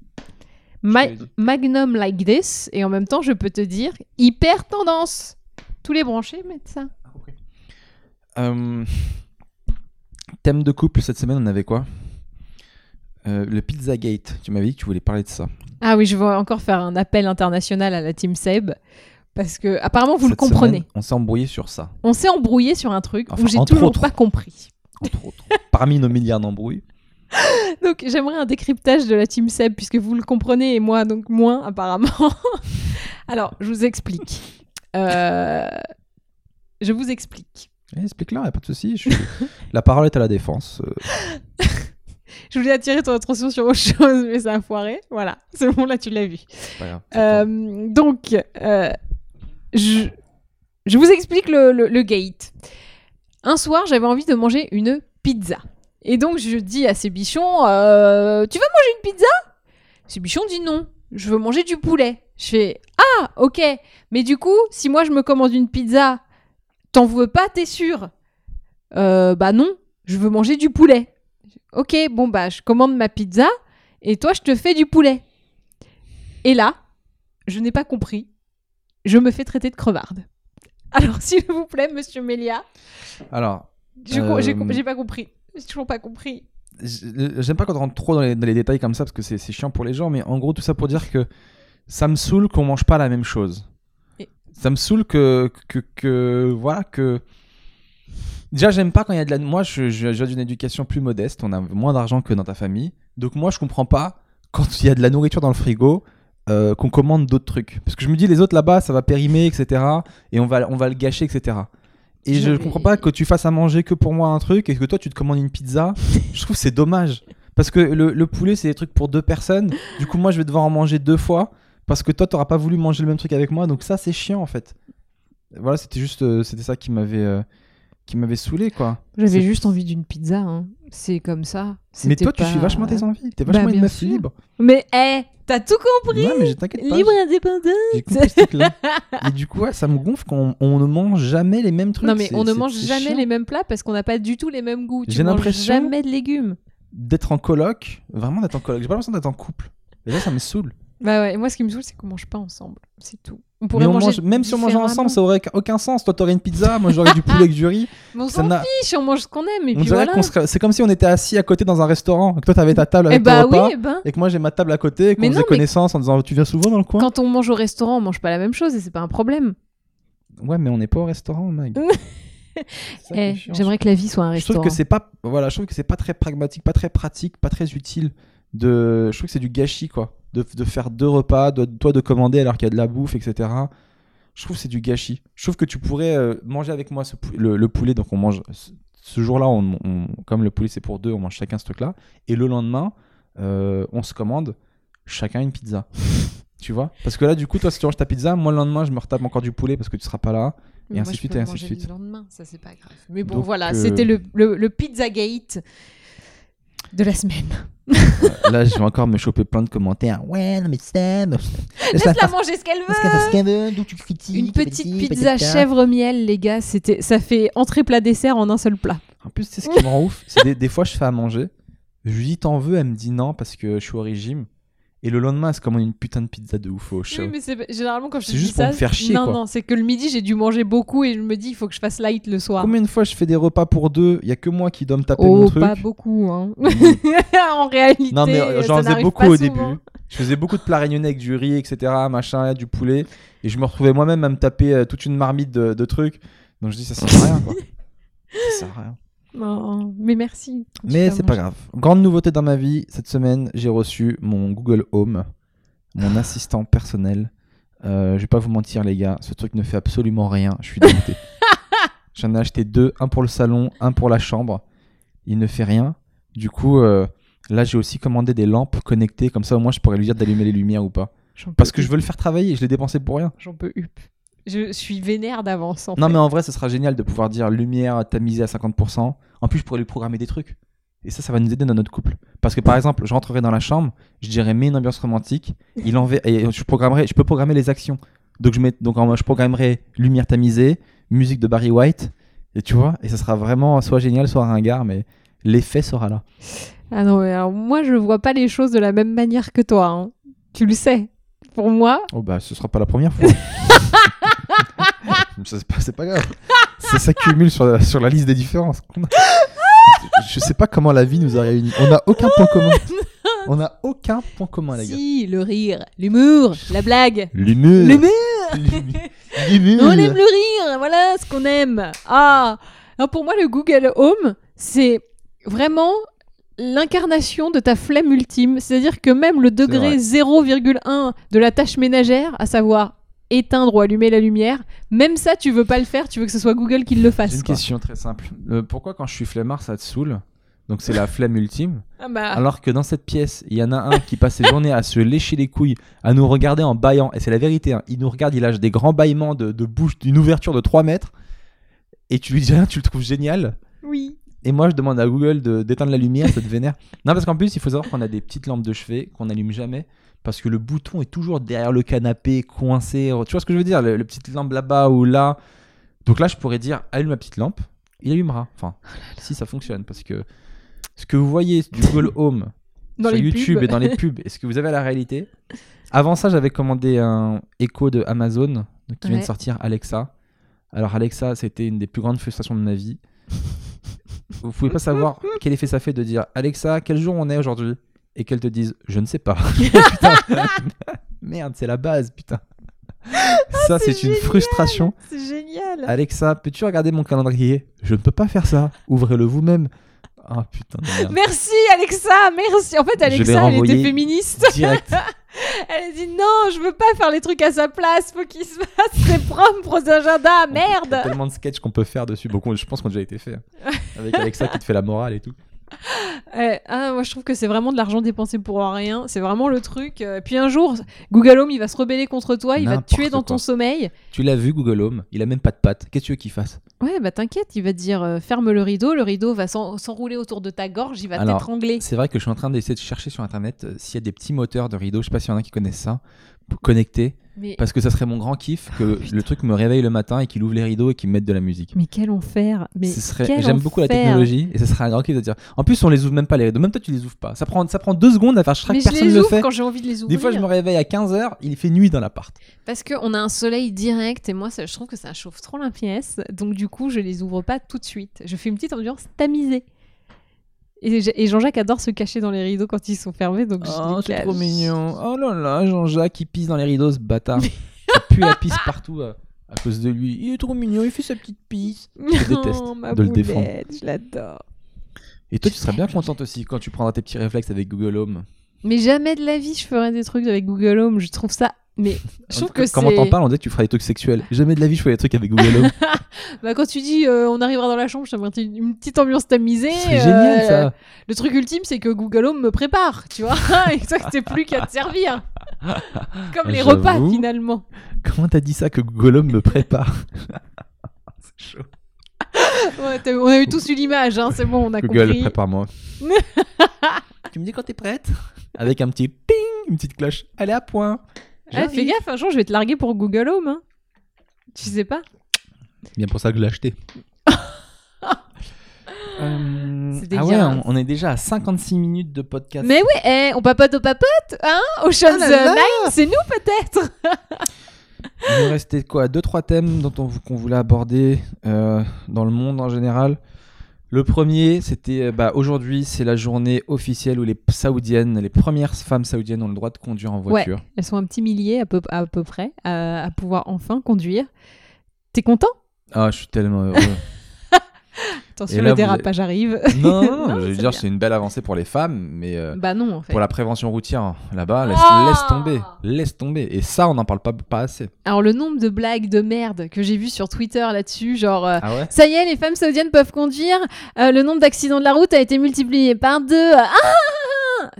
Ma- magnum like this et en même temps je peux te dire hyper tendance. Tous les branchés mettent ça. Euh, Thème de couple cette semaine, on avait quoi? Euh, Le Pizzagate. Tu m'avais dit que tu voulais parler de ça. Ah oui, je vais encore faire un appel international à la team Seb parce que apparemment vous le comprenez. semaine, on s'est embrouillé sur ça, On s'est embrouillé sur un truc Enfin, où j'ai toujours autres. pas compris. entre autres. Parmi nos milliards d'embrouilles. Donc j'aimerais un décryptage de la team Seb puisque vous le comprenez et moi donc moins apparemment. Alors je vous explique. Euh, Je vous explique. Eh, Explique-leur, y a pas de souci. suis- La parole est à la défense. euh, Je voulais attirer ton attention sur autre chose mais ça a foiré. Voilà, c'est bon là tu l'as vu. Euh, donc euh, je... je vous explique le, le- le gate. Un soir j'avais envie de manger une pizza. Et donc je dis à Sébichon, tu veux manger une pizza? Sébichon dit non, je veux manger du poulet. Je fais, ah ok, mais du coup, si moi je me commande une pizza, t'en veux pas, t'es sûr? Euh, Bah non, je veux manger du poulet. Ok, bon bah je commande ma pizza et toi je te fais du poulet. Et là, je n'ai pas compris. Je me fais traiter de crevarde. Alors, s'il vous plaît, monsieur Mélia. Alors, J'ai Euh, j'ai pas compris. J'ai toujours pas compris. j- j'aime pas quand on rentre trop dans les, dans les détails comme ça parce que c'est chiant pour les gens, mais en gros, tout ça pour dire que ça me saoule qu'on mange pas la même chose. Ça me saoule que, que, que. Voilà, que. Déjà, j'aime pas quand il y a de la. Moi, je, je, je viens d'une éducation plus modeste, on a moins d'argent que dans ta famille. Donc, moi, je comprends pas quand il y a de la nourriture dans le frigo. euh, qu'on commande d'autres trucs parce que je me dis les autres là-bas ça va périmer etc et on va on va le gâcher etc et je Je- comprends pas que tu fasses à manger que pour moi un truc et que toi tu te commandes une pizza je trouve c'est dommage parce que le, le poulet c'est des trucs pour deux personnes du coup moi je vais devoir en manger deux fois parce que toi t'auras pas voulu manger le même truc avec moi donc ça c'est chiant en fait voilà c'était juste euh, c'était ça qui m'avait euh, qui m'avait saoulé quoi J'avais juste envie d'une pizza. hein. C'est comme ça. mais toi tu suis vachement tes envies t'es Bah, vachement une bien meuf sûr. libre Mais, hé, t'as tout compris. non mais je t'inquiète pas Libre indépendant. J'ai compris ce truc-là. Et du coup, ouais, ça me gonfle qu'on on ne mange jamais les mêmes trucs. Non, mais on ne mange jamais chiant. les mêmes plats parce qu'on n'a pas du tout les mêmes goûts. J'ai l'impression- jamais de légumes. D'être en coloc, vraiment d'être en coloc. J'ai pas l'impression d'être en couple. Et là, ça me saoule. Bah ouais, moi ce qui me saoule, c'est qu'on mange pas ensemble. C'est tout. On pourrait on manger mange, même si on mangeait ensemble, ça aurait aucun sens. Toi, t'aurais une pizza, moi, j'aurais du poulet avec du riz. Mais on s'en fiche, on mange ce qu'on aime. Et On puis voilà. qu'on serait- C'est comme si on était assis à côté dans un restaurant. Que toi, t'avais ta table Eh avec bah ton repas. oui, eh ben. Et que moi, j'ai ma table à côté. Et qu'on faisait mais- connaissance en disant Tu viens souvent dans le coin? Quand on mange au restaurant, on mange pas la même chose et c'est pas un problème. Ouais, mais on n'est pas au restaurant, Mag. Eh. J'aimerais que la vie soit un Je trouve restaurant. que c'est pas voilà, je trouve que c'est pas très pragmatique, pas très pratique, pas très utile de je trouve que c'est du gâchis quoi, de, de faire deux repas, de toi de commander alors qu'il y a de la bouffe etc. Je trouve que c'est du gâchis. Je trouve que tu pourrais euh, manger avec moi ce le, le poulet donc on mange ce, ce jour-là on, on- comme le poulet c'est pour deux, on mange chacun ce truc-là et le lendemain euh, on se commande chacun une pizza. tu vois? Parce que là du coup toi si tu manges ta pizza, moi le lendemain je me retape encore du poulet parce que tu seras pas là. Mais et moi, ainsi de suite, et ainsi de suite. le lendemain, ça c'est pas grave. Mais bon, Donc, voilà, euh, c'était le, le, le pizza gate de la semaine. là je vais encore me choper plein de commentaires. Ouais, non mais Seb, Laisse-la manger ce qu'elle veut. qu'elle veut, d'où tu critiques. Une petite pizza patata. chèvre miel, les gars, c'était, ça fait entrée plat dessert en un seul plat. En plus, c'est ce qui me rend ouf. C'est des, des fois, je fais à manger. Je lui dis, t'en veux? Elle me dit non parce que je suis au régime. Et le lendemain, c'est comme une putain de pizza de ouf au show. Oui, mais c'est généralement quand je dis juste pour me faire chier, non, quoi. non, c'est que le midi j'ai dû manger beaucoup et je me dis il faut que je fasse light le soir. Combien de fois je fais des repas pour deux Il y a que moi qui dois me taper oh, mon truc. pas beaucoup, hein. En réalité, non, mais euh, ça j'en faisais beaucoup au souvent. début. Je faisais beaucoup de plats réunionnais avec du riz, etc. Machin, du poulet. Et je me retrouvais moi-même à me taper euh, toute une marmite de, de trucs. Donc je dis, ça sert à rien, quoi. ça sert à rien. Oh, mais merci. Mais c'est pas grave. Grande nouveauté dans ma vie, cette semaine, j'ai reçu mon Google Home, mon assistant personnel. Euh, je vais pas vous mentir, les gars, ce truc ne fait absolument rien. Je suis dégoûté. J'en ai acheté deux, un pour le salon, un pour la chambre. Il ne fait rien. Du coup, euh, là, j'ai aussi commandé des lampes connectées, comme ça au moins je pourrais lui dire d'allumer les lumières ou pas. Parce que je veux le faire travailler, je l'ai dépensé pour rien. J'en peux hup. Je suis vénère d'avance. Non, fait. mais en vrai, ce sera génial de pouvoir dire lumière tamisée à 50%. En plus, je pourrais lui programmer des trucs. Et ça, ça va nous aider dans notre couple. Parce que par exemple, je rentrerai dans la chambre, je dirais mets une ambiance romantique. Il enver... et je, programmerai... je peux programmer les actions. Donc, je, mets... Donc je programmerai lumière tamisée, musique de Barry White. Et tu vois, et ça sera vraiment soit génial, soit ringard, mais l'effet sera là. Ah non, mais alors moi je vois pas les choses de la même manière que toi. hein. Tu le sais. Pour moi, Oh bah, ce sera pas la première fois. C'est pas, grave. Ça s'accumule sur la, sur la liste des différences. Je sais pas comment la vie nous a réunis. On a aucun point commun. On a aucun point commun, les gars. si, le rire, l'humour, la blague. L'humour. L'humour L'humour. On aime le rire, voilà ce qu'on aime. Ah, Alors, pour moi, le Google Home, c'est vraiment l'incarnation de ta flemme ultime. C'est-à-dire que même le degré vrai. 0,1 de la tâche ménagère, à savoir éteindre ou allumer la lumière, même ça, tu veux pas le faire, tu veux que ce soit Google qui le fasse. une quoi. question très simple. Euh, pourquoi quand je suis flemmard, ça te saoule? Donc c'est la flemme ultime. Ah bah, Alors que dans cette pièce, il y en a un qui passe ses journées à se lécher les couilles, à nous regarder en baillant. Et c'est la vérité, hein. il nous regarde, il lâche des grands bâillements de, de bouche, d'une ouverture de 3 mètres. Et tu lui dis rien, tu le trouves génial. oui. Et moi, je demande à Google d'éteindre la lumière, ça te vénère. Non, parce qu'en plus, il faut savoir qu'on a des petites lampes de chevet qu'on n'allume jamais. Parce que le bouton est toujours derrière le canapé, coincé. Tu vois ce que je veux dire le, le petite lampe là-bas ou là. Donc là, je pourrais dire allume la petite lampe. Il allumera. Enfin, Oh si ça fonctionne. Parce que ce que vous voyez du Google Home Dans sur YouTube pubs. et dans les pubs, est-ce que vous avez la réalité? Avant ça, j'avais commandé un Echo de Amazon qui vient de sortir, Alexa. Alors Alexa, c'était une des plus grandes frustrations de ma vie. Vous pouvez pas savoir quel effet ça fait de dire Alexa, quel jour on est aujourd'hui? Et qu'elle te dise Je ne sais pas. Merde, c'est la base, putain. ça, c'est une frustration. C'est génial. Alexa, peux-tu regarder mon calendrier? Je ne peux pas faire ça. Ouvrez-le vous-même. Ah putain de merde. Merci Alexa, merci. En fait, Alexa, elle était féministe. Direct. Elle a dit non, je veux pas faire les trucs à sa place. Faut qu'il se fasse ses propres agendas. Il y a Merde. tellement de sketchs qu'on peut faire dessus. Bon, je pense qu'on a déjà été fait. hein. Avec Alexa qui te fait la morale et tout. Ouais, ah, moi, je trouve que c'est vraiment de l'argent dépensé pour rien. C'est vraiment le truc. Euh, Puis un jour, Google Home, il va se rebeller contre toi. Il va te tuer dans ton sommeil. Tu l'as vu, Google Home? Il a même pas de pattes. Qu'est-ce que tu veux qu'il fasse? Ouais, bah t'inquiète, il va te dire euh, ferme le rideau. Le rideau va s'en- s'enrouler autour de ta gorge. Il va t'étrangler. C'est vrai que je suis en train d'essayer de chercher sur internet euh, s'il y a des petits moteurs de rideau. Je sais pas s'il y en a qui connaissent ça. Pour connecter. Mais, Parce que ça serait mon grand kiff que Oh, putain. le truc me réveille le matin et qu'il ouvre les rideaux et qu'il me mette de la musique. mais quel enfer. Mais Ce serait- J'aime beaucoup la technologie et ce serait un grand kiff de dire. En plus, on les ouvre même pas les rideaux. Même toi, tu les ouvres pas. Ça prend, ça prend deux secondes à faire. Je crois Mais que je personne les ne le fait. quand j'ai envie de les ouvrir. Des fois, je me réveille à 15h, il fait nuit dans l'appart. Parce qu'on a un soleil direct et moi, ça, je trouve que ça chauffe trop la pièce. Donc, du coup, je les ouvre pas tout de suite. Je fais une petite ambiance tamisée. Et, Jean-Jacques adore se cacher dans les rideaux quand ils sont fermés. Donc Oh, c'est trop mignon. Oh là là, Jean-Jacques, il pisse dans les rideaux, ce bâtard. Il pue la pisse partout euh, à cause de lui. Il est trop mignon, il fait sa petite pisse. Je déteste Oh, ma de le défendre. boulette, je l'adore. Et toi, tu serais bien contente aussi quand tu prendras tes petits réflexes avec Google Home. Mais jamais de la vie, je ferais des trucs avec Google Home. Je trouve ça. Mais je trouve que c'est. Comment t'en parles, on dirait que tu feras des trucs sexuels. Jamais de la vie, je ferais des trucs avec Google Home. Bah, quand tu dis euh, on arrivera dans la chambre, je t'aimerais une, une petite ambiance tamisée. C'est génial euh, ça. Le truc ultime, c'est que Google Home me prépare, tu vois. et ça, c'est plus qu'à te servir. Comme les repas, finalement. Comment t'as dit ça que Google Home me prépare C'est chaud. Ouais, on a eu tous eu l'image, hein, c'est bon, on a Google, compris. prépare-moi. tu me dis quand t'es prête? Avec un petit ping, une petite cloche. Elle est à point. Ah, fais gaffe, un jour je vais te larguer pour Google Home. hein. Tu sais pas Bien pour ça que je l'ai acheté. Euh, C'est ah ouais, on, on est déjà à 56 minutes de podcast. Mais oui, eh, on papote au papote, hein Ocean's Ah. Nine, c'est nous peut-être Il nous restait quoi Deux, trois thèmes dont on, qu'on voulait aborder euh, dans le monde en général. Le premier, c'était euh, bah, aujourd'hui, c'est la journée officielle où les saoudiennes, les premières femmes saoudiennes ont le droit de conduire en voiture. Elles sont un petit millier à peu, à peu près à, à pouvoir enfin conduire. T'es content? Ah, je suis tellement heureux. Attention, le là, vous dérapage arrive. non, non, non, je veux dire, c'est une belle avancée pour les femmes, mais euh, bah non, en fait. pour la prévention routière, là-bas, laisse, Ah laisse tomber. Laisse tomber. Et ça, on n'en parle pas, pas assez. Alors le nombre de blagues de merde que j'ai vu sur Twitter là-dessus, genre... euh, Ah ouais Ça y est, les femmes saoudiennes peuvent conduire. euh, le nombre d'accidents de la route a été multiplié par deux. Ah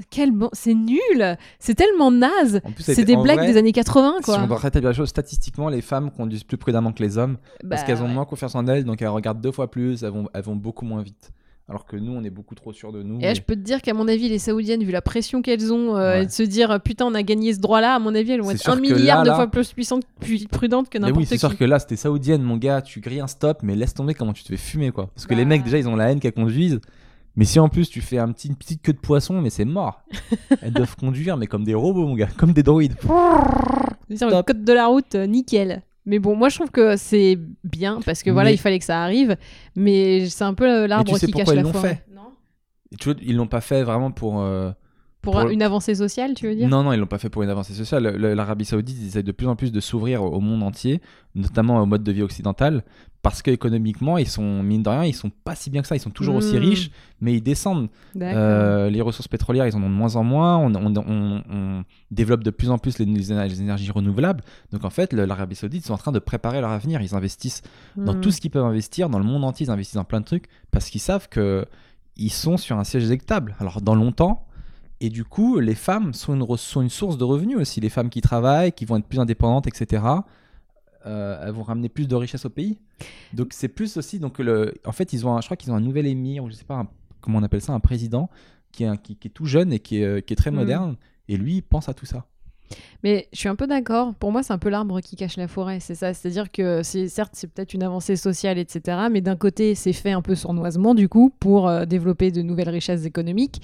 Quel bon, c'est nul. C'est tellement naze. C'est des blagues vrai, des années 80, Si quoi. on doit rétablir la chose, statistiquement, les femmes conduisent plus prudemment que les hommes parce Bah, qu'elles ont ouais. moins confiance en elles, donc elles regardent deux fois plus, elles vont, elles vont beaucoup moins vite. Alors que nous, on est beaucoup trop sûrs de nous. Et là, je peux te dire qu'à mon avis, les Saoudiennes, vu la pression qu'elles ont, euh, Ouais. et de se dire euh, putain, on a gagné ce droit-là, à mon avis, elles vont être sûr un milliard là, de là- fois plus puissantes, plus prudentes que n'importe oui, c'est sûr que là, c'était saoudienne, mon gars, tu grilles un stop, mais laisse tomber comment tu te fais fumer, quoi. Parce que les Bah. mecs, déjà, ils ont la haine qu'elles conduisent. Mais si en plus tu fais un petit, une petite queue de poisson, mais c'est mort. Elles doivent conduire, mais comme des robots, mon gars, comme des droïdes. C'est-à-dire, le code de la route, euh, nickel. Mais bon, moi je trouve que c'est bien parce que voilà, Mais- il fallait que ça arrive, mais c'est un peu euh, l'arbre sais qui cache la ils l'ont forêt. Non Et tu vois, ils l'ont pas fait vraiment pour. euh, Pour, une avancée sociale, tu veux dire Non, non, ils l'ont pas fait pour une avancée sociale. Le- L'Arabie Saoudite, ils essaient de plus en plus de s'ouvrir au monde entier, notamment au mode de vie occidental, parce qu'économiquement, ils sont, mine de rien, ils sont pas si bien que ça. Ils sont toujours aussi Mm. riches, mais ils descendent. Euh, les ressources pétrolières, ils en ont de moins en moins. On, on- on- on développe de plus en plus les, les éner- les énergies renouvelables. Donc en fait, l'Arabie Saoudite, ils sont en train de préparer leur avenir. Ils investissent dans Hmm. tout ce qu'ils peuvent investir, dans le monde entier, ils investissent dans plein de trucs, parce qu'ils savent que ils sont sur un siège électable. Alors dans longtemps. Et du coup, les femmes sont une, re- sont une source de revenus aussi. Les femmes qui travaillent, qui vont être plus indépendantes, etc. euh, elles vont ramener plus de richesse au pays. Donc c'est plus aussi donc le. En fait, ils ont, un- je crois qu'ils ont un nouvel émir ou je sais pas un- comment on appelle ça, un président qui est, un- qui, qui est tout jeune et qui est, euh, qui est très Mm. moderne. Et lui, il pense à tout ça. Mais je suis un peu d'accord. Pour moi, c'est un peu l'arbre qui cache la forêt, c'est ça. C'est-à-dire que c'est certes, c'est peut-être une avancée sociale, etc. Mais d'un côté, c'est fait un peu sournoisement du coup pour euh, développer de nouvelles richesses économiques.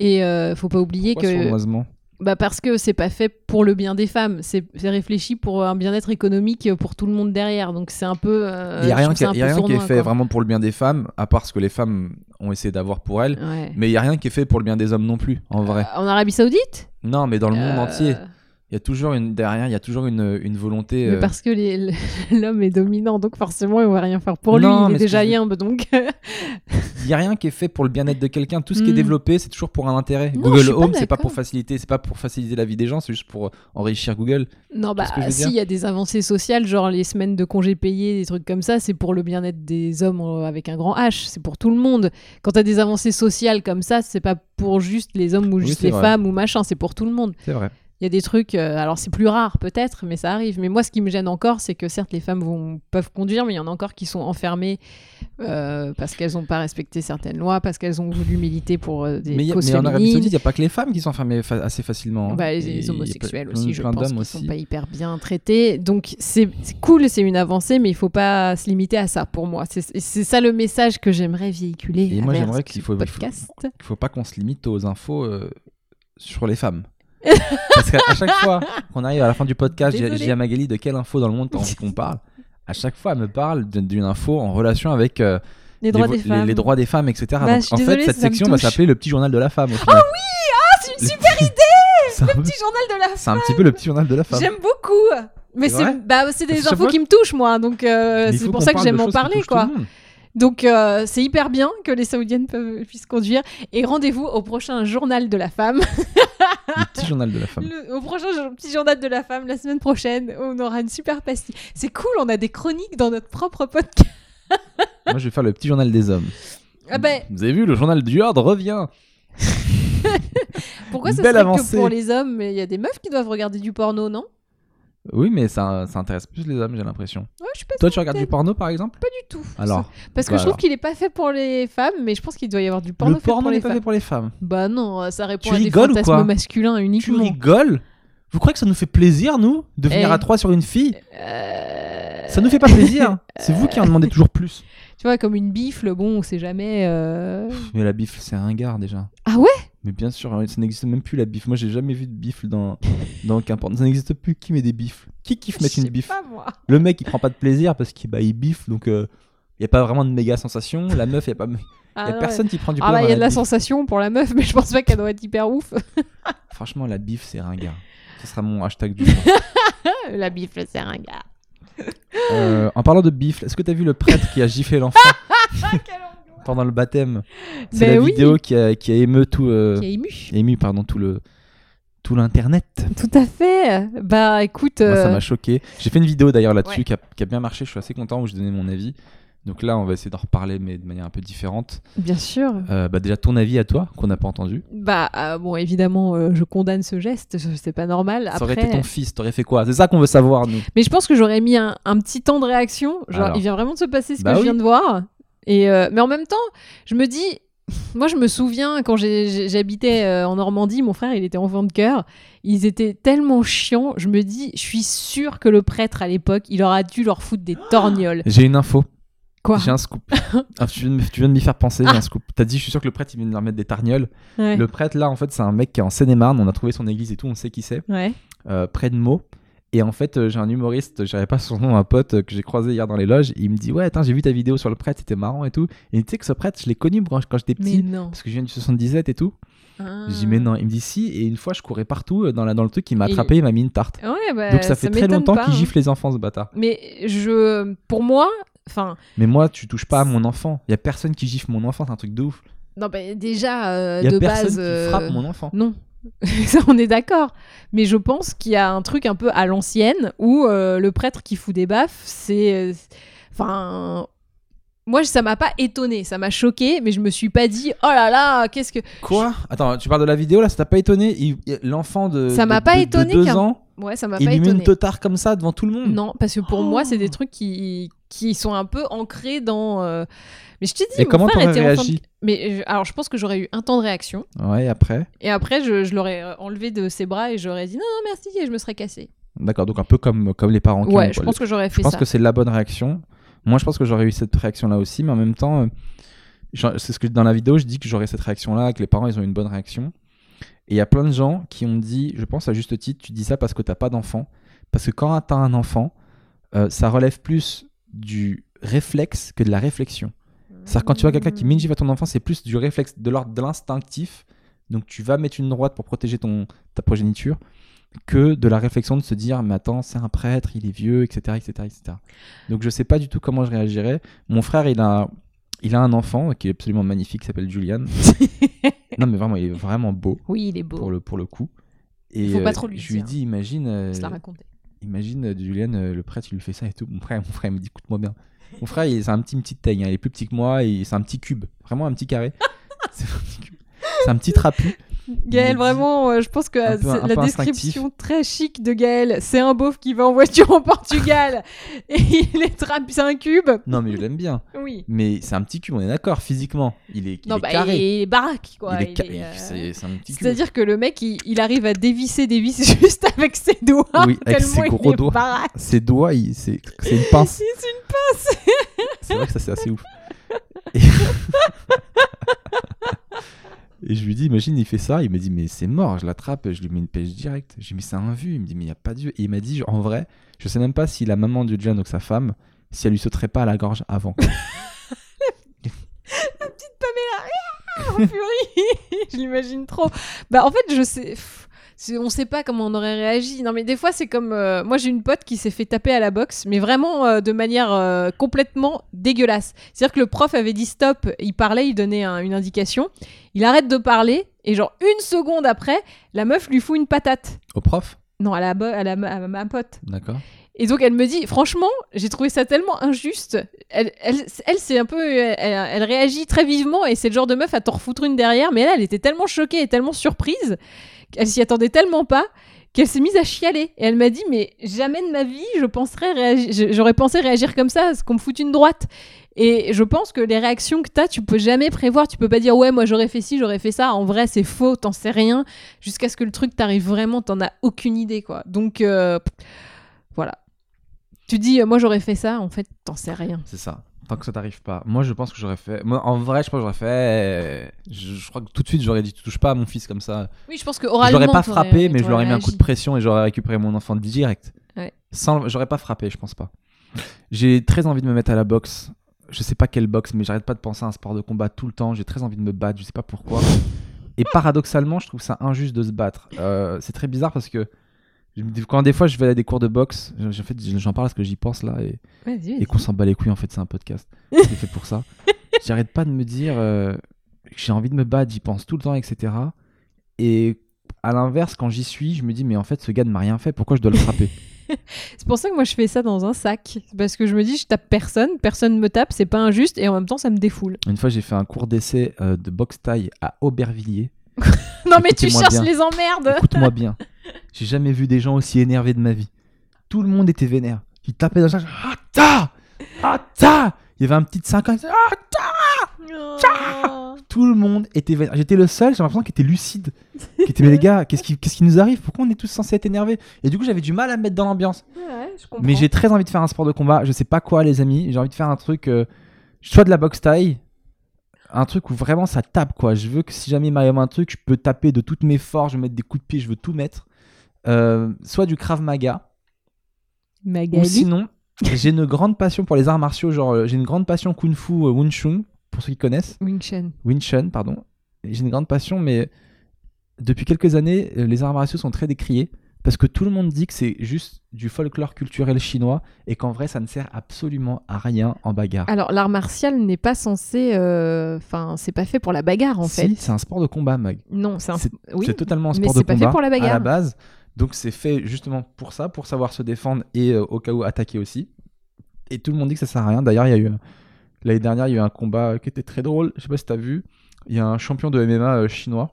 Et euh, faut pas oublier Pourquoi que sournoisement Bah parce que c'est pas fait pour le bien des femmes, c'est réfléchi pour un bien-être économique pour tout le monde derrière. Donc c'est un peu. euh, Il n'y a rien, qui, y a rien qui est fait quoi. vraiment pour le bien des femmes, à part ce que les femmes ont essayé d'avoir pour elles. Ouais. Mais il n'y a rien qui est fait pour le bien des hommes non plus, en vrai. Euh, En Arabie Saoudite? Non, mais dans le monde Euh, entier, il y a toujours une derrière, il y a toujours une, une volonté. Mais euh, parce que l'homme est dominant, donc forcément, il va rien faire pour lui. Non, il mais est déjà yimbe, donc. Il n'y a rien qui est fait pour le bien-être de quelqu'un. Tout ce qui est Mm. développé, c'est toujours pour un intérêt. Non, Google Home, c'est pas pour faciliter, c'est pas pour faciliter la vie des gens, c'est juste pour enrichir Google. non, bah, si, il y a des avancées sociales, genre les semaines de congés payés, des trucs comme ça, c'est pour le bien-être des hommes euh, avec un grand H, c'est pour tout le monde. Quand t'as des avancées sociales comme ça, c'est pas pour juste les hommes ou juste les vrai. femmes ou machin, c'est pour tout le monde. C'est vrai. Il y a des trucs, euh, alors c'est plus rare peut-être, mais ça arrive. Mais moi, ce qui me gêne encore, c'est que certes, les femmes vont, peuvent conduire, mais il y en a encore qui sont enfermées euh, parce qu'elles n'ont pas respecté certaines lois, parce qu'elles ont voulu militer pour euh, des Mais, y a- causes mais en Arabie. Saoudite, il n'y a pas que les femmes qui sont enfermées fa- assez facilement. hein. Bah, les, a homosexuels aussi, je pense qu'ils sont pas hyper bien traités. Donc c'est cool, c'est une avancée, mais il faut pas se limiter à ça pour moi. C'est ça le message que j'aimerais véhiculer. Et moi, j'aimerais qu'il faut- faut- faut pas qu'on se limite aux infos sur les femmes. Parce qu'à chaque fois qu'on arrive à la fin du podcast, j'ai à Magali de quelle info dans le monde t'as envie qu'on parle. À chaque fois, elle me parle d'une info en relation avec euh, Les droits des femmes. les droits des femmes, etc. Bah, Donc, suis en désolée, fait, cette ça me section va touche. s'appeler le petit journal de la femme. Au final. Ah, c'est une super idée C'est un, peu- Petit journal de la c'est un petit peu le petit journal de la femme. J'aime beaucoup. Mais C'est c'est vrai? bah, c'est Parce des que infos qui me touchent moi, donc euh, Mais il c'est faut pour qu'on ça que parle j'aime en choses qui parler touchent tout quoi. le monde. Donc euh, c'est hyper bien que les saoudiennes peuvent, puissent conduire et rendez-vous au prochain journal de la femme, Le petit journal de la femme. Le- au prochain petit journal de la femme la semaine prochaine. On aura une super pastille. C'est cool, on a des chroniques dans notre propre podcast. Moi, je vais faire le petit journal des hommes. Ah ben, Vous avez vu, le journal du Horde revient. pourquoi ça belle serait que pour les hommes il y a des meufs qui doivent regarder du porno, non? Oui, mais ça, ça intéresse plus les hommes, j'ai l'impression. Ouais, je suis pas Toi, tu regardes du porno, par exemple? Pas du tout. Alors, Parce que bah je trouve alors. qu'il est pas fait pour les femmes, mais je pense qu'il doit y avoir du porno le fait pour porno les n'est pas femmes. fait pour les femmes. Bah non, ça répond Tu à des rigoles ou fantasmes quoi? masculins Tu uniquement. rigoles? Vous croyez que ça nous fait plaisir, nous, de venir Eh. à trois sur une fille? Euh, Ça nous fait pas plaisir. C'est vous qui en demandez toujours plus. Tu vois, comme une bifle, bon, on sait jamais. euh, Mais la bifle, c'est un gars déjà. Ah ouais? Mais bien sûr, hein, ça n'existe même plus la bifle. Moi, j'ai jamais vu de bifle dans, dans aucun porno. Ça n'existe plus. Qui met des bifles? Qui kiffe mettre Je une sais bifle? pas moi. Le mec, il prend pas de plaisir parce qu'il bah, il bifle, donc il y a pas vraiment de méga sensation. La meuf, il y a pas. Y Ah, a ouais. personne qui prend du Ah plaisir. bah, il y a de la sensation pour la meuf, mais je pense pas qu'elle doit être hyper ouf. Franchement, la bifle, c'est ringard. Ce sera mon hashtag du jour. la bifle, c'est un gars. Euh, en parlant de bifle, est-ce que t'as vu le prêtre qui a giflé l'enfant? pendant le baptême C'est Ben la oui. vidéo qui a, qui a ému tout, euh, Qui est ému. ému pardon, tout le tout l'internet. Tout à fait. Bah écoute. Moi, ça euh, m'a choqué. J'ai fait une vidéo d'ailleurs là-dessus Ouais. qui, a, qui a bien marché. Je suis assez content où je donnais mon avis. Donc là, on va essayer d'en reparler, mais de manière un peu différente. Bien sûr. Euh, bah déjà, ton avis à toi, qu'on n'a pas entendu. Bah euh, bon, évidemment, euh, je condamne ce geste. C'est pas normal. Ça aurait Après, été ton fils, t'aurais fait quoi? C'est ça qu'on veut savoir, nous. Mais je pense que j'aurais mis un, un petit temps de réaction. Genre, Alors. il vient vraiment de se passer ce Bah que je viens de voir. Et euh, mais en même temps, je me dis, moi, je me souviens quand j'habitais euh, en Normandie, mon frère, il était enfant de cœur. Ils étaient tellement chiants. Je me dis, je suis sûre que le prêtre à l'époque, il aura dû leur foutre des torgnoles. J'ai une info. Quoi J'ai un scoop. Ah, tu, viens de, tu viens de m'y faire penser, j'ai un scoop. T'as dit, je suis sûr que le prêtre, il vient de leur mettre des targnoles. Ouais. Le prêtre, là, en fait, c'est un mec qui est en Seine-et-Marne. On a trouvé son église et tout, on sait qui c'est. Ouais. euh, près de Meaux. Et en fait, euh, j'ai un humoriste, j'avais pas son nom, un pote euh, que j'ai croisé hier dans les loges. il me dit Ouais, attends, j'ai vu ta vidéo sur le prêtre, c'était marrant et tout. Et tu sais que ce prêtre, je l'ai connu quand, j'étais Mais petit, non. parce que je viens du 77 et tout. Ah. Je dis Mais non, il me dit Si. Et une fois, je courais partout euh, dans, la, dans le truc, il m'a attrapé, il m'a mis une tarte. Ouais, bah, Donc ça fait très longtemps qu'il hein. gifle les enfants, ce bâtard. Mais je, pour moi, enfin, Mais moi, tu touches pas à mon enfant. Il y a personne qui gifle mon enfant, c'est un truc de ouf. non, bah, déjà euh, y a de personne base, qui euh, frappe mon enfant. Non. Ça, on est d'accord. Mais je pense qu'il y a un truc un peu à l'ancienne où euh, le prêtre qui fout des baffes, c'est. euh, Enfin. Moi, ça m'a pas étonné, ça m'a choqué, mais je me suis pas dit, oh là là, qu'est-ce que. Quoi? Attends, tu parles de la vidéo là, ça t'a pas étonné? L'enfant de, Ça m'a pas de- de étonné deux ans, Ouais, ça m'a il pas une étonné. totard comme ça devant tout le monde. Non, parce que pour moi, c'est des Oh. trucs qui, qui sont un peu ancrés dans. euh, Mais je t'ai dit, Et mon comment frère était enfant réagi Mais je- alors, je pense que j'aurais eu un temps de réaction. Ouais, après? Et après, je, je l'aurais euh, enlevé de ses bras et j'aurais dit non, non, merci, et je me serais cassée. D'accord, donc un peu comme, comme les parents qui Ouais, ont, je quoi. pense que j'aurais Je fait pense ça. que c'est la bonne réaction. Moi, je pense que j'aurais eu cette réaction-là aussi, mais en même temps, euh, c'est ce que dans la vidéo, je dis que j'aurais cette réaction-là, que les parents, ils ont une bonne réaction. Et il y a plein de gens qui ont dit, je pense à juste titre, tu dis ça parce que t'as pas d'enfant. Parce que quand t'as un enfant, euh, ça relève plus du réflexe que de la réflexion. C'est-à-dire quand tu vois quelqu'un qui mingive à ton enfant, c'est plus du réflexe, de l'ordre de l'instinctif. Donc tu vas mettre une droite pour protéger ton, ta progéniture que de la réflexion de se dire mais attends c'est un prêtre il est vieux etc etc etc donc je sais pas du tout comment je réagirais mon frère il a il a un enfant qui est absolument magnifique qui s'appelle Julian non mais vraiment il est vraiment beau Oui, il est beau. pour le pour le coup et Faut pas euh, trop lui je lui dis imagine euh, la. Imagine euh, Julian, euh, le prêtre, il lui fait ça et tout. Mon frère, mon frère il me dit, écoute-moi bien. Mon frère, il- c'est un petit, une petite taille, hein, il est plus petit que moi, et c'est un petit cube, vraiment un petit carré. c'est un petit cube. C'est un petit trapu. Gaël, vraiment, euh, je pense que Un peu- c'est un la description très chic de Gaël, c'est un beauf qui va en voiture au Portugal et il est tra- c'est un cube. Non, mais je l'aime bien. Oui. Mais c'est un petit cube, on est d'accord, physiquement. Il est, il non, est bah, carré. il est baraque, quoi. il est Il ca- est, euh, c'est, c'est un petit cube. C'est-à-dire que le mec, il, il arrive à dévisser des vis juste avec ses doigts. Oui, avec tellement ses il gros est doigts. baraque. Ses doigts, il- c'est, c'est une pince. C'est une C'est vrai que ça, c'est assez ouf. Et... Et je lui dis, imagine, il fait ça. Il me dit, mais c'est mort. Je l'attrape, je lui mets une pêche directe. Dis, mais c'est un vu. Il me dit, mais il n'y a pas vue. Et il m'a dit, en vrai, je sais même pas si la maman de John, donc sa femme, si elle lui sauterait pas à la gorge avant. en furie. je l'imagine trop. Bah, en fait, je sais. On sait pas comment on aurait réagi. Non, mais des fois, c'est comme. euh, moi, j'ai une pote qui s'est fait taper à la boxe, mais vraiment euh, de manière euh, complètement dégueulasse. C'est-à-dire que le prof avait dit stop, il parlait, il donnait un- une indication. Il arrête de parler, et genre une seconde après, la meuf lui fout une patate. Au prof? Non, à la, à la, à ma pote. D'accord. Et donc elle me dit, franchement, j'ai trouvé ça tellement injuste. Elle, elle, elle c'est un peu, elle, elle réagit très vivement et c'est le genre de meuf à t'en refoutre une derrière. Mais là, elle était tellement choquée et tellement surprise qu'elle s'y attendait tellement pas qu'elle s'est mise à chialer. Et elle m'a dit, mais jamais de ma vie, je penserais j'aurais pensé réagir comme ça, ce qu'on me foute une droite. Et je pense que les réactions que t'as, tu peux jamais prévoir. Tu peux pas dire, ouais, moi j'aurais fait ci, j'aurais fait ça. En vrai, c'est faux, t'en sais rien. Jusqu'à ce que le truc t'arrive vraiment, t'en as aucune idée, quoi. Donc, euh, voilà. Tu dis, euh, moi j'aurais fait ça, en fait, t'en sais rien. C'est ça. Tant que ça t'arrive pas. Moi, je pense que j'aurais fait. Moi, en vrai, je pense que j'aurais fait. Je, je crois que tout de suite, j'aurais dit tu touches pas à mon fils comme ça. Oui, je pense que oralement. l'aurais pas frappé, mais je t'aurais l'aurais mis un coup de pression et j'aurais récupéré mon enfant direct. Ouais. Sans, j'aurais pas frappé, je pense pas. J'ai très envie de me mettre à la boxe. Je sais pas quelle boxe, mais j'arrête pas de penser à un sport de combat tout le temps. J'ai très envie de me battre, je sais pas pourquoi. Et paradoxalement, je trouve ça injuste de se battre. Euh, c'est très bizarre parce que quand des fois je vais à des cours de boxe, en fait, j'en parle parce que j'y pense là et, et qu'on s'en bat les couilles en fait c'est un podcast. C'est fait pour ça. J'arrête pas de me dire euh, que j'ai envie de me battre j'y pense tout le temps etc et à l'inverse quand j'y suis je me dis mais en fait ce gars ne m'a rien fait pourquoi je dois le frapper? C'est pour ça que moi je fais ça dans un sac. Parce que je me dis, je tape personne, personne me tape, c'est pas injuste et en même temps ça me défoule. une fois j'ai fait un cours d'essai euh, de boxe taille à Aubervilliers Non mais tu cherches bien. les emmerdes écoute-moi bien j'ai jamais vu des gens aussi énervés de ma vie tout le monde était vénère ils tapaient dans le sac ah ta ah ta il y avait un petit de 5 ans ah Oh. tout le monde était vénère. J'étais le seul, j'ai l'impression, qui était lucide. Qui était, mais les gars, qu'est-ce qui, qu'est-ce qui nous arrive? Pourquoi on est tous censés être énervés? Et du coup, j'avais du mal à me mettre dans l'ambiance. Ouais, je comprends. Mais j'ai très envie de faire un sport de combat. Je sais pas quoi, les amis. J'ai envie de faire un truc, euh, soit de la boxe taille, un truc où vraiment ça tape, quoi. Je veux que si jamais il m'arrive un truc, je peux taper de toutes mes forces, je veux mettre des coups de pied, je veux tout mettre. Euh, soit du Krav Maga, ou Magali. sinon, j'ai une grande passion pour les arts martiaux, genre euh, j'ai une grande passion Kung Fu, euh, Wing Chun, pour ceux qui connaissent. Wing Chun. Wing Chun, pardon. J'ai une grande passion, mais depuis quelques années, euh, les arts martiaux sont très décriés parce que tout le monde dit que c'est juste du folklore culturel chinois et qu'en vrai, ça ne sert absolument à rien en bagarre. Alors l'art martial n'est pas censé, euh, enfin c'est pas fait pour la bagarre en Si, fait. c'est un sport de combat, Mag. Non, c'est un. Oui. totalement un mais sport de c'est pas fait combat pour la à bagarre. la base. Donc c'est fait justement pour ça, pour savoir se défendre et euh, au cas où attaquer aussi. Et tout le monde dit que ça sert à rien. D'ailleurs, il y a eu l'année dernière, il y a eu un combat qui était très drôle. Je sais pas si t'as vu. Il y a un champion de MMA euh, chinois.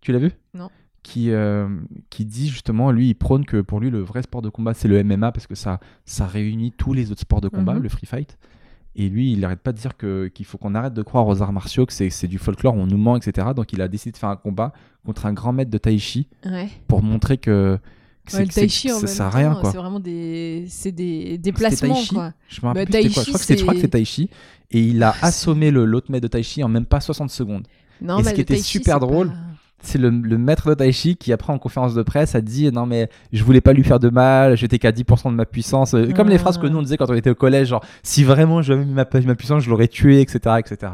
Tu l'as vu? Non. Qui, euh, qui dit justement, lui, il prône que pour lui, le vrai sport de combat, c'est le MMA parce que ça, ça réunit tous les autres sports de combat, Mhm. le free fight. Et lui, il n'arrête pas de dire que- qu'il faut qu'on arrête de croire aux arts martiaux, que c'est c'est du folklore, on nous ment, etc. Donc il a décidé de faire un combat contre un grand maître de tai chi Ouais. pour montrer que, que Ouais, le c'est- tai chi ça sert à rien. Quoi. c'est vraiment des, c'est des déplacements quoi. Je me rappelle Bah, quoi. Je crois que c'est je crois que c'est- c'est tai chi. Et il a assommé le- l'autre maître de tai chi en même pas 60 secondes. Non, Et ce qui était super drôle, pas- c'est le, le maître de Tai Chi qui, après, en conférence de presse, a dit Non, mais je voulais pas lui faire de mal, j'étais qu'à 10% de ma puissance. Comme les Ah. phrases que nous, on disait quand on était au collège genre, si vraiment j'avais mis ma, ma puissance, je l'aurais tué, etc. etc.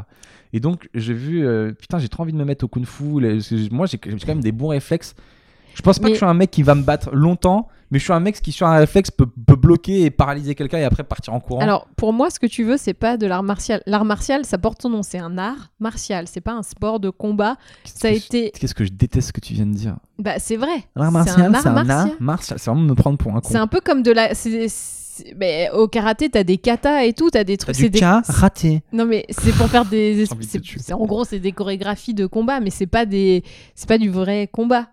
Et donc, j'ai vu, euh, putain, j'ai trop envie de me mettre au kung fu. les- moi, j'ai j'ai quand même des bons réflexes. Je pense pas Mais- que je suis un mec qui va me battre longtemps, mais je suis un mec qui, sur un réflexe, peut, peut bloquer et paralyser quelqu'un et après partir en courant. Alors, pour moi, ce que tu veux, c'est pas de l'art martial. L'art martial, ça porte son nom. C'est un art martial. C'est pas un sport de combat. Qu'est-ce Ça a que je- été. Qu'est-ce que je déteste ce que tu viens de dire? Bah, c'est vrai. L'art martial, c'est un art martial. C'est vraiment me prendre pour un con. C'est un peu comme de la. c'est- Mais au karaté, t'as des katas et tout, t'as des T'as trucs. du c'est des- karaté. Non mais c'est pour faire des. C'est- c'est- en gros, c'est des chorégraphies de combat, mais c'est pas des. C'est pas du vrai combat.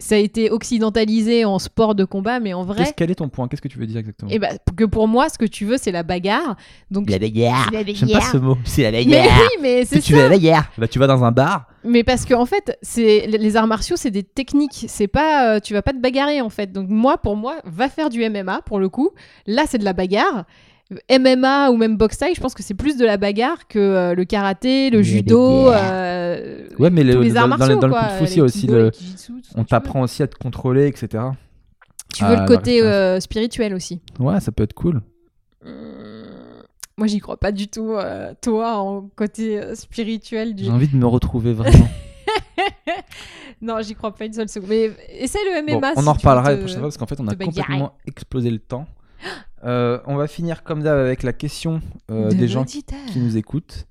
Ça a été occidentalisé en sport de combat, mais en vrai. Qu'est-ce quel est ton point? Qu'est-ce que tu veux dire exactement? Et bah, que pour moi, ce que tu veux, c'est la bagarre. Donc. La bagarre. C'est la J'aime pas bagarre. ce mot. C'est la Mais bagarre. oui, mais c'est Si tu veux la bagarre. Bah, tu vas dans un bar. Mais parce que en fait, c'est les arts martiaux, c'est des techniques. C'est pas, euh, tu vas pas te bagarrer en fait. Donc moi, pour moi, va faire du MMA pour le coup. Là, c'est de la bagarre. MMA ou même boxe taille, je pense que c'est plus de la bagarre que euh, le karaté, le judo, euh, Ouais, mais le- les dans- arts martiaux. dans le quoi, y a aussi le- kijitsu, On t'apprend aussi à te contrôler, etc. veux. Tu Ah, veux le la côté euh, spirituel aussi. Ouais, ça peut être cool. Hum, Moi, j'y crois pas du tout. toi, en côté spirituel du. J'ai envie de me retrouver vraiment. Non, j'y crois pas une seule seconde. Mais essaie le Bon, MMA. on si en reparlera la prochaine fois parce qu'en fait, on a bagarrer. complètement explosé le temps. Euh, on va finir comme d'hab avec la question euh, De des gens qui, nous écoutent.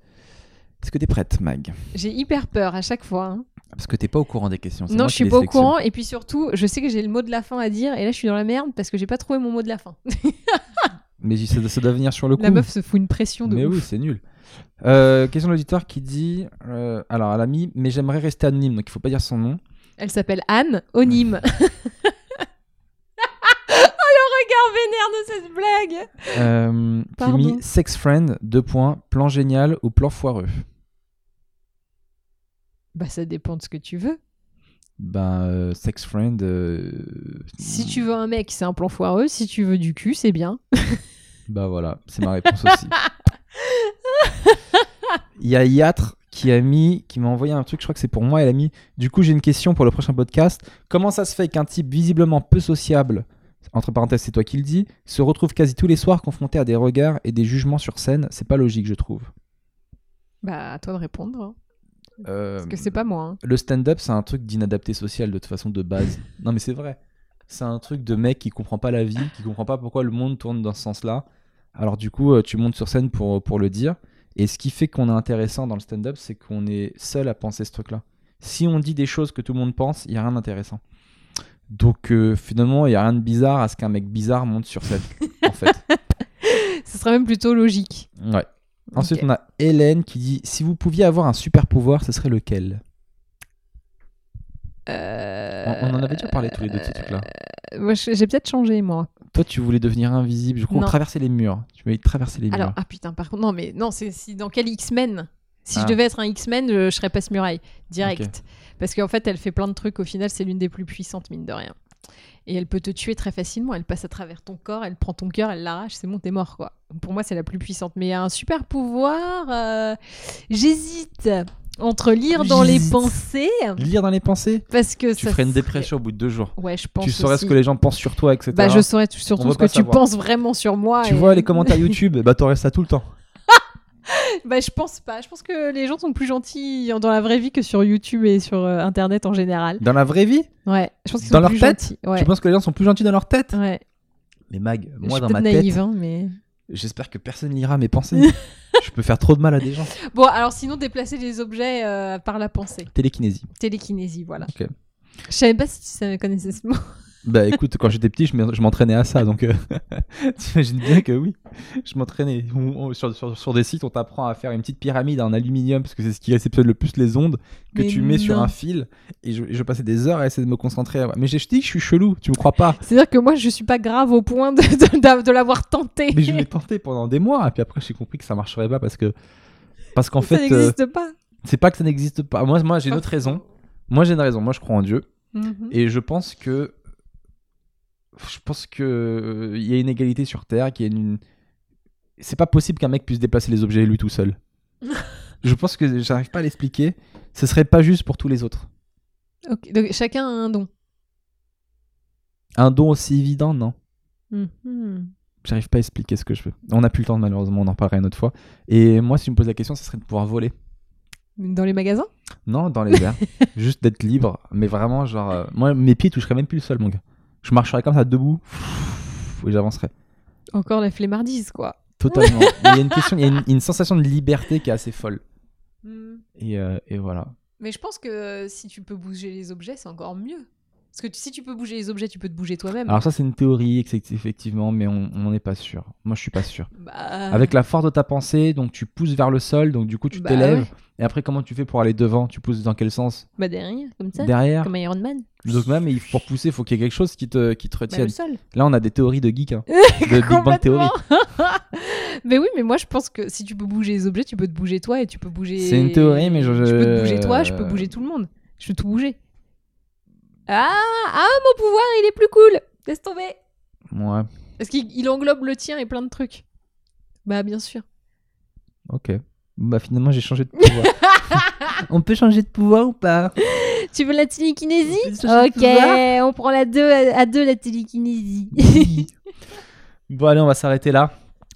Est-ce que t'es prête, Mag? J'ai hyper peur à chaque fois. hein. Parce que t'es pas au courant des questions. Non, je suis pas au courant. Et puis surtout, je sais que j'ai le mot de la fin à dire. Et là, je suis dans la merde parce que j'ai pas trouvé mon mot de la fin. Mais ça, ça doit venir sur le coup. La meuf se fout une pression de Mais ouf. oui, c'est nul. Euh, question de l'auditeur qui dit alors elle a mis mais j'aimerais rester anonyme donc il faut pas dire son nom. Elle s'appelle Anne Onime. vénère de cette blague. Euh, qui mis sex friend deux points plan génial ou plan foireux. Bah, ça dépend de ce que tu veux. Ben euh, sex friend. euh, Si tu veux un mec, c'est un plan foireux. Si tu veux du cul, c'est bien. Bah voilà, c'est ma réponse aussi. Il y a Yatre qui a mis, qui m'a envoyé un truc, je crois que c'est pour moi, elle a mis, du coup j'ai une question pour le prochain podcast. Comment ça se fait qu'un type visiblement peu sociable, entre parenthèses c'est toi qui le dis, se retrouve quasi tous les soirs confronté à des regards et des jugements sur scène C'est pas logique je trouve. Bah, à toi de répondre. hein. Euh, Parce que c'est pas moi. hein. Le stand-up c'est un truc d'inadapté social de toute façon de base. non mais c'est vrai. C'est un truc de mec qui comprend pas la vie, qui comprend pas pourquoi le monde tourne dans ce sens-là. Alors du coup, euh, tu montes sur scène pour, pour le dire. Et ce qui fait qu'on est intéressant dans le stand-up, c'est qu'on est seul à penser ce truc-là. Si on dit des choses que tout le monde pense, il y a rien d'intéressant. Donc euh, finalement, il y a rien de bizarre à ce qu'un mec bizarre monte sur scène, en fait. Ce serait même plutôt logique. Ouais. Ensuite, on a Hélène qui dit si vous pouviez avoir un super pouvoir, ce serait lequel? Euh, on, on en avait déjà parlé tous les deux de ce truc-là. Moi, je- j'ai peut-être changé, moi. Toi, tu voulais devenir invisible. Je crois traverser les murs. Tu voulais traverser les murs. Alors, ah putain, par contre, non, mais non, c'est si dans quel X-Men? Si Ah. je devais être un X-Men, je, je serais passe muraille, direct. Parce qu'en fait, elle fait plein de trucs. Au final, c'est l'une des plus puissantes, mine de rien. Et elle peut te tuer très facilement. Elle passe à travers ton corps, elle prend ton cœur, elle l'arrache. C'est bon, t'es mort, quoi. Pour moi, c'est la plus puissante. Mais un super pouvoir, euh, j'hésite entre lire dans les pensées, Lire dans les pensées parce que Tu ça ferais une serait- dépression au bout de deux jours. Ouais, je pense. Tu saurais aussi. ce que les gens pensent sur toi, etc. Bah, je saurais surtout ce que tu penses vraiment sur moi. Tu et- vois les commentaires YouTube, bah t'aurais ça tout le temps. Bah, je pense pas. Je pense que les gens sont plus gentils dans la vraie vie que sur YouTube et sur euh, Internet en général. Dans la vraie vie? Ouais, je pense qu'ils Dans leur plus tête? gentils. Ouais. Tu penses que les gens sont plus gentils dans leur tête? Ouais. Mais Mag, je moi suis dans ma naïve, tête, hein, mais. j'espère que personne lira mes pensées. je peux faire trop de mal à des gens. Bon, alors sinon, déplacer les objets euh, par la pensée. Télékinésie. Télékinésie, voilà. Ok. Je savais pas si tu savais connaissais ce mot. Bah écoute, quand j'étais petit, je m'en- je m'entraînais à ça, donc euh, t'imagines bien que oui, je m'entraînais. Sur, sur- sur des sites, on t'apprend à faire une petite pyramide en aluminium, parce que c'est ce qui réceptionne le plus les ondes, que Mais tu mets sur un fil, et je, passais des heures à essayer de me concentrer. Mais je dis que je suis chelou, tu me crois pas C'est-à-dire que moi, je suis pas grave au point de, de, de l'avoir tenté. Mais je l'ai tenté pendant des mois, et puis après j'ai compris que ça marcherait pas, parce que parce qu'en ça fait, euh, n'existe pas. c'est pas que ça n'existe pas. Moi, moi j'ai une autre raison. Moi j'ai une raison, moi je crois en Dieu. Mhm. Et je pense que je pense que euh, il y a une égalité sur Terre, qu'il y a une c'est pas possible qu'un mec puisse déplacer les objets lui tout seul. je pense que j'arrive pas à l'expliquer. Ce serait pas juste pour tous les autres. Ok, donc chacun a un don. Un don aussi évident, non. Mhm. J'arrive pas à expliquer ce que je veux. On n'a plus le temps, malheureusement, on en parlera une autre fois. Et moi, si tu me poses la question, ce serait de pouvoir voler. Dans les magasins? Non, dans les airs. Juste d'être libre. Mais vraiment, genre. euh, moi, mes pieds toucheraient même plus le sol, mon gars. Je marcherais comme ça debout. Et j'avancerais. Encore la flemmardise, quoi. Totalement. Il y a une question, il y a une, une sensation de liberté qui est assez folle. Et, euh, et voilà. Mais je pense que si tu peux bouger les objets, c'est encore mieux. Parce que tu- si tu peux bouger les objets, tu peux te bouger toi-même. Alors ça, c'est une théorie, effectivement, mais on n'en est pas sûr. Moi, je suis pas sûr. Bah, Avec la force de ta pensée, donc tu pousses vers le sol, donc du coup, tu Bah t'élèves. ouais. Et après, comment tu fais pour aller devant? Tu pousses dans quel sens? Bah derrière, comme ça. Derrière. Comme Iron Man. Donc même, il- pour pousser, il faut qu'il y ait quelque chose qui te, qui te Bah, retienne. le sol. Là, on a des théories de geek, hein. de Big Bang Theory. Mais oui, mais moi je pense que si tu peux bouger les objets, tu peux te bouger toi et tu peux bouger. C'est une théorie, mais je- Tu peux te bouger toi, je euh, peux bouger tout le monde. Je peux tout bouger. Ah, ah, mon pouvoir, il est plus cool. Laisse tomber. Ouais, Parce qu'il il englobe le tien et plein de trucs. Bah bien sûr. ok. Bah finalement, j'ai changé de pouvoir. on peut changer de pouvoir ou pas? Tu veux la télékinésie? On Ok, on prend la deux à, deux la télékinésie. Bon, allez, on va s'arrêter là.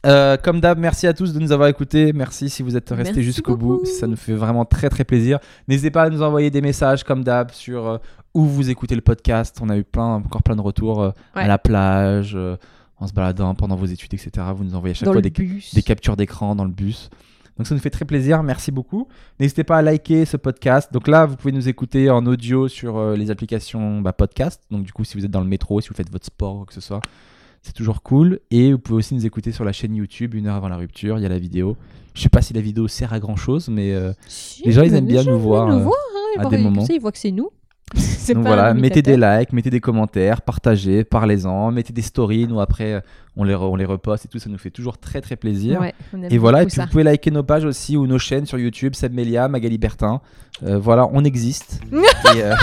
Euh, comme d'hab, merci à tous de nous avoir écoutés. Merci si vous êtes restés jusqu'au bout. Ça nous fait vraiment très très plaisir. N'hésitez pas à nous envoyer des messages comme d'hab sur euh, où vous écoutez le podcast. On a eu plein, encore plein de retours euh, à la plage, euh, en se baladant pendant vos études, etc. Vous nous envoyez à chaque Dans fois des, captures d'écran dans le bus. Donc ça nous fait très plaisir, merci beaucoup. N'hésitez pas à liker ce podcast. Donc là, vous pouvez nous écouter en audio sur euh, les applications bah, podcast. Donc du coup, si vous êtes dans le métro, si vous faites votre sport ou quoi que ce soit, c'est toujours cool. Et vous pouvez aussi nous écouter sur la chaîne YouTube, une heure avant la rupture, il y a la vidéo. Je sais pas si la vidéo sert à grand chose, mais Si, les gens, ils aiment bien nous voir, nous voir, hein, à des moments. ils voient que c'est nous. C'est Donc pas voilà, mettez des likes, mettez des commentaires, partagez, parlez-en, mettez des stories. Nous après, euh, on les, re- on les reposte et tout, ça nous fait toujours très très plaisir. Ouais, Et voilà, et puis ça. vous pouvez liker nos pages aussi ou nos chaînes sur YouTube, Seb Melia, Magali Bertin. Euh, voilà, on existe. et, euh,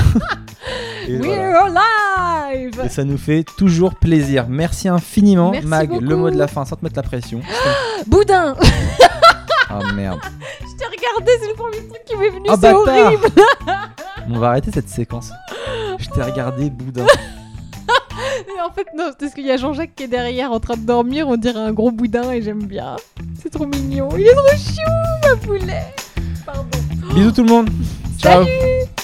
et We voilà. are live Et ça nous fait toujours plaisir. Merci infiniment, Merci Mag. Le mot de la fin, sans te mettre la pression. Boudin Ah merde. Je t'ai regardé, c'est le premier truc qui m'est venu, Oh, c'est horrible On va arrêter cette séquence. Je t'ai regardé, boudin. Mais en fait, non, c'est parce qu'il y a Jean-Jacques qui est derrière en train de dormir, on dirait un gros boudin et j'aime bien. C'est trop mignon. Il est trop chou, ma poulet Pardon. Bisous tout le monde. Ciao. Salut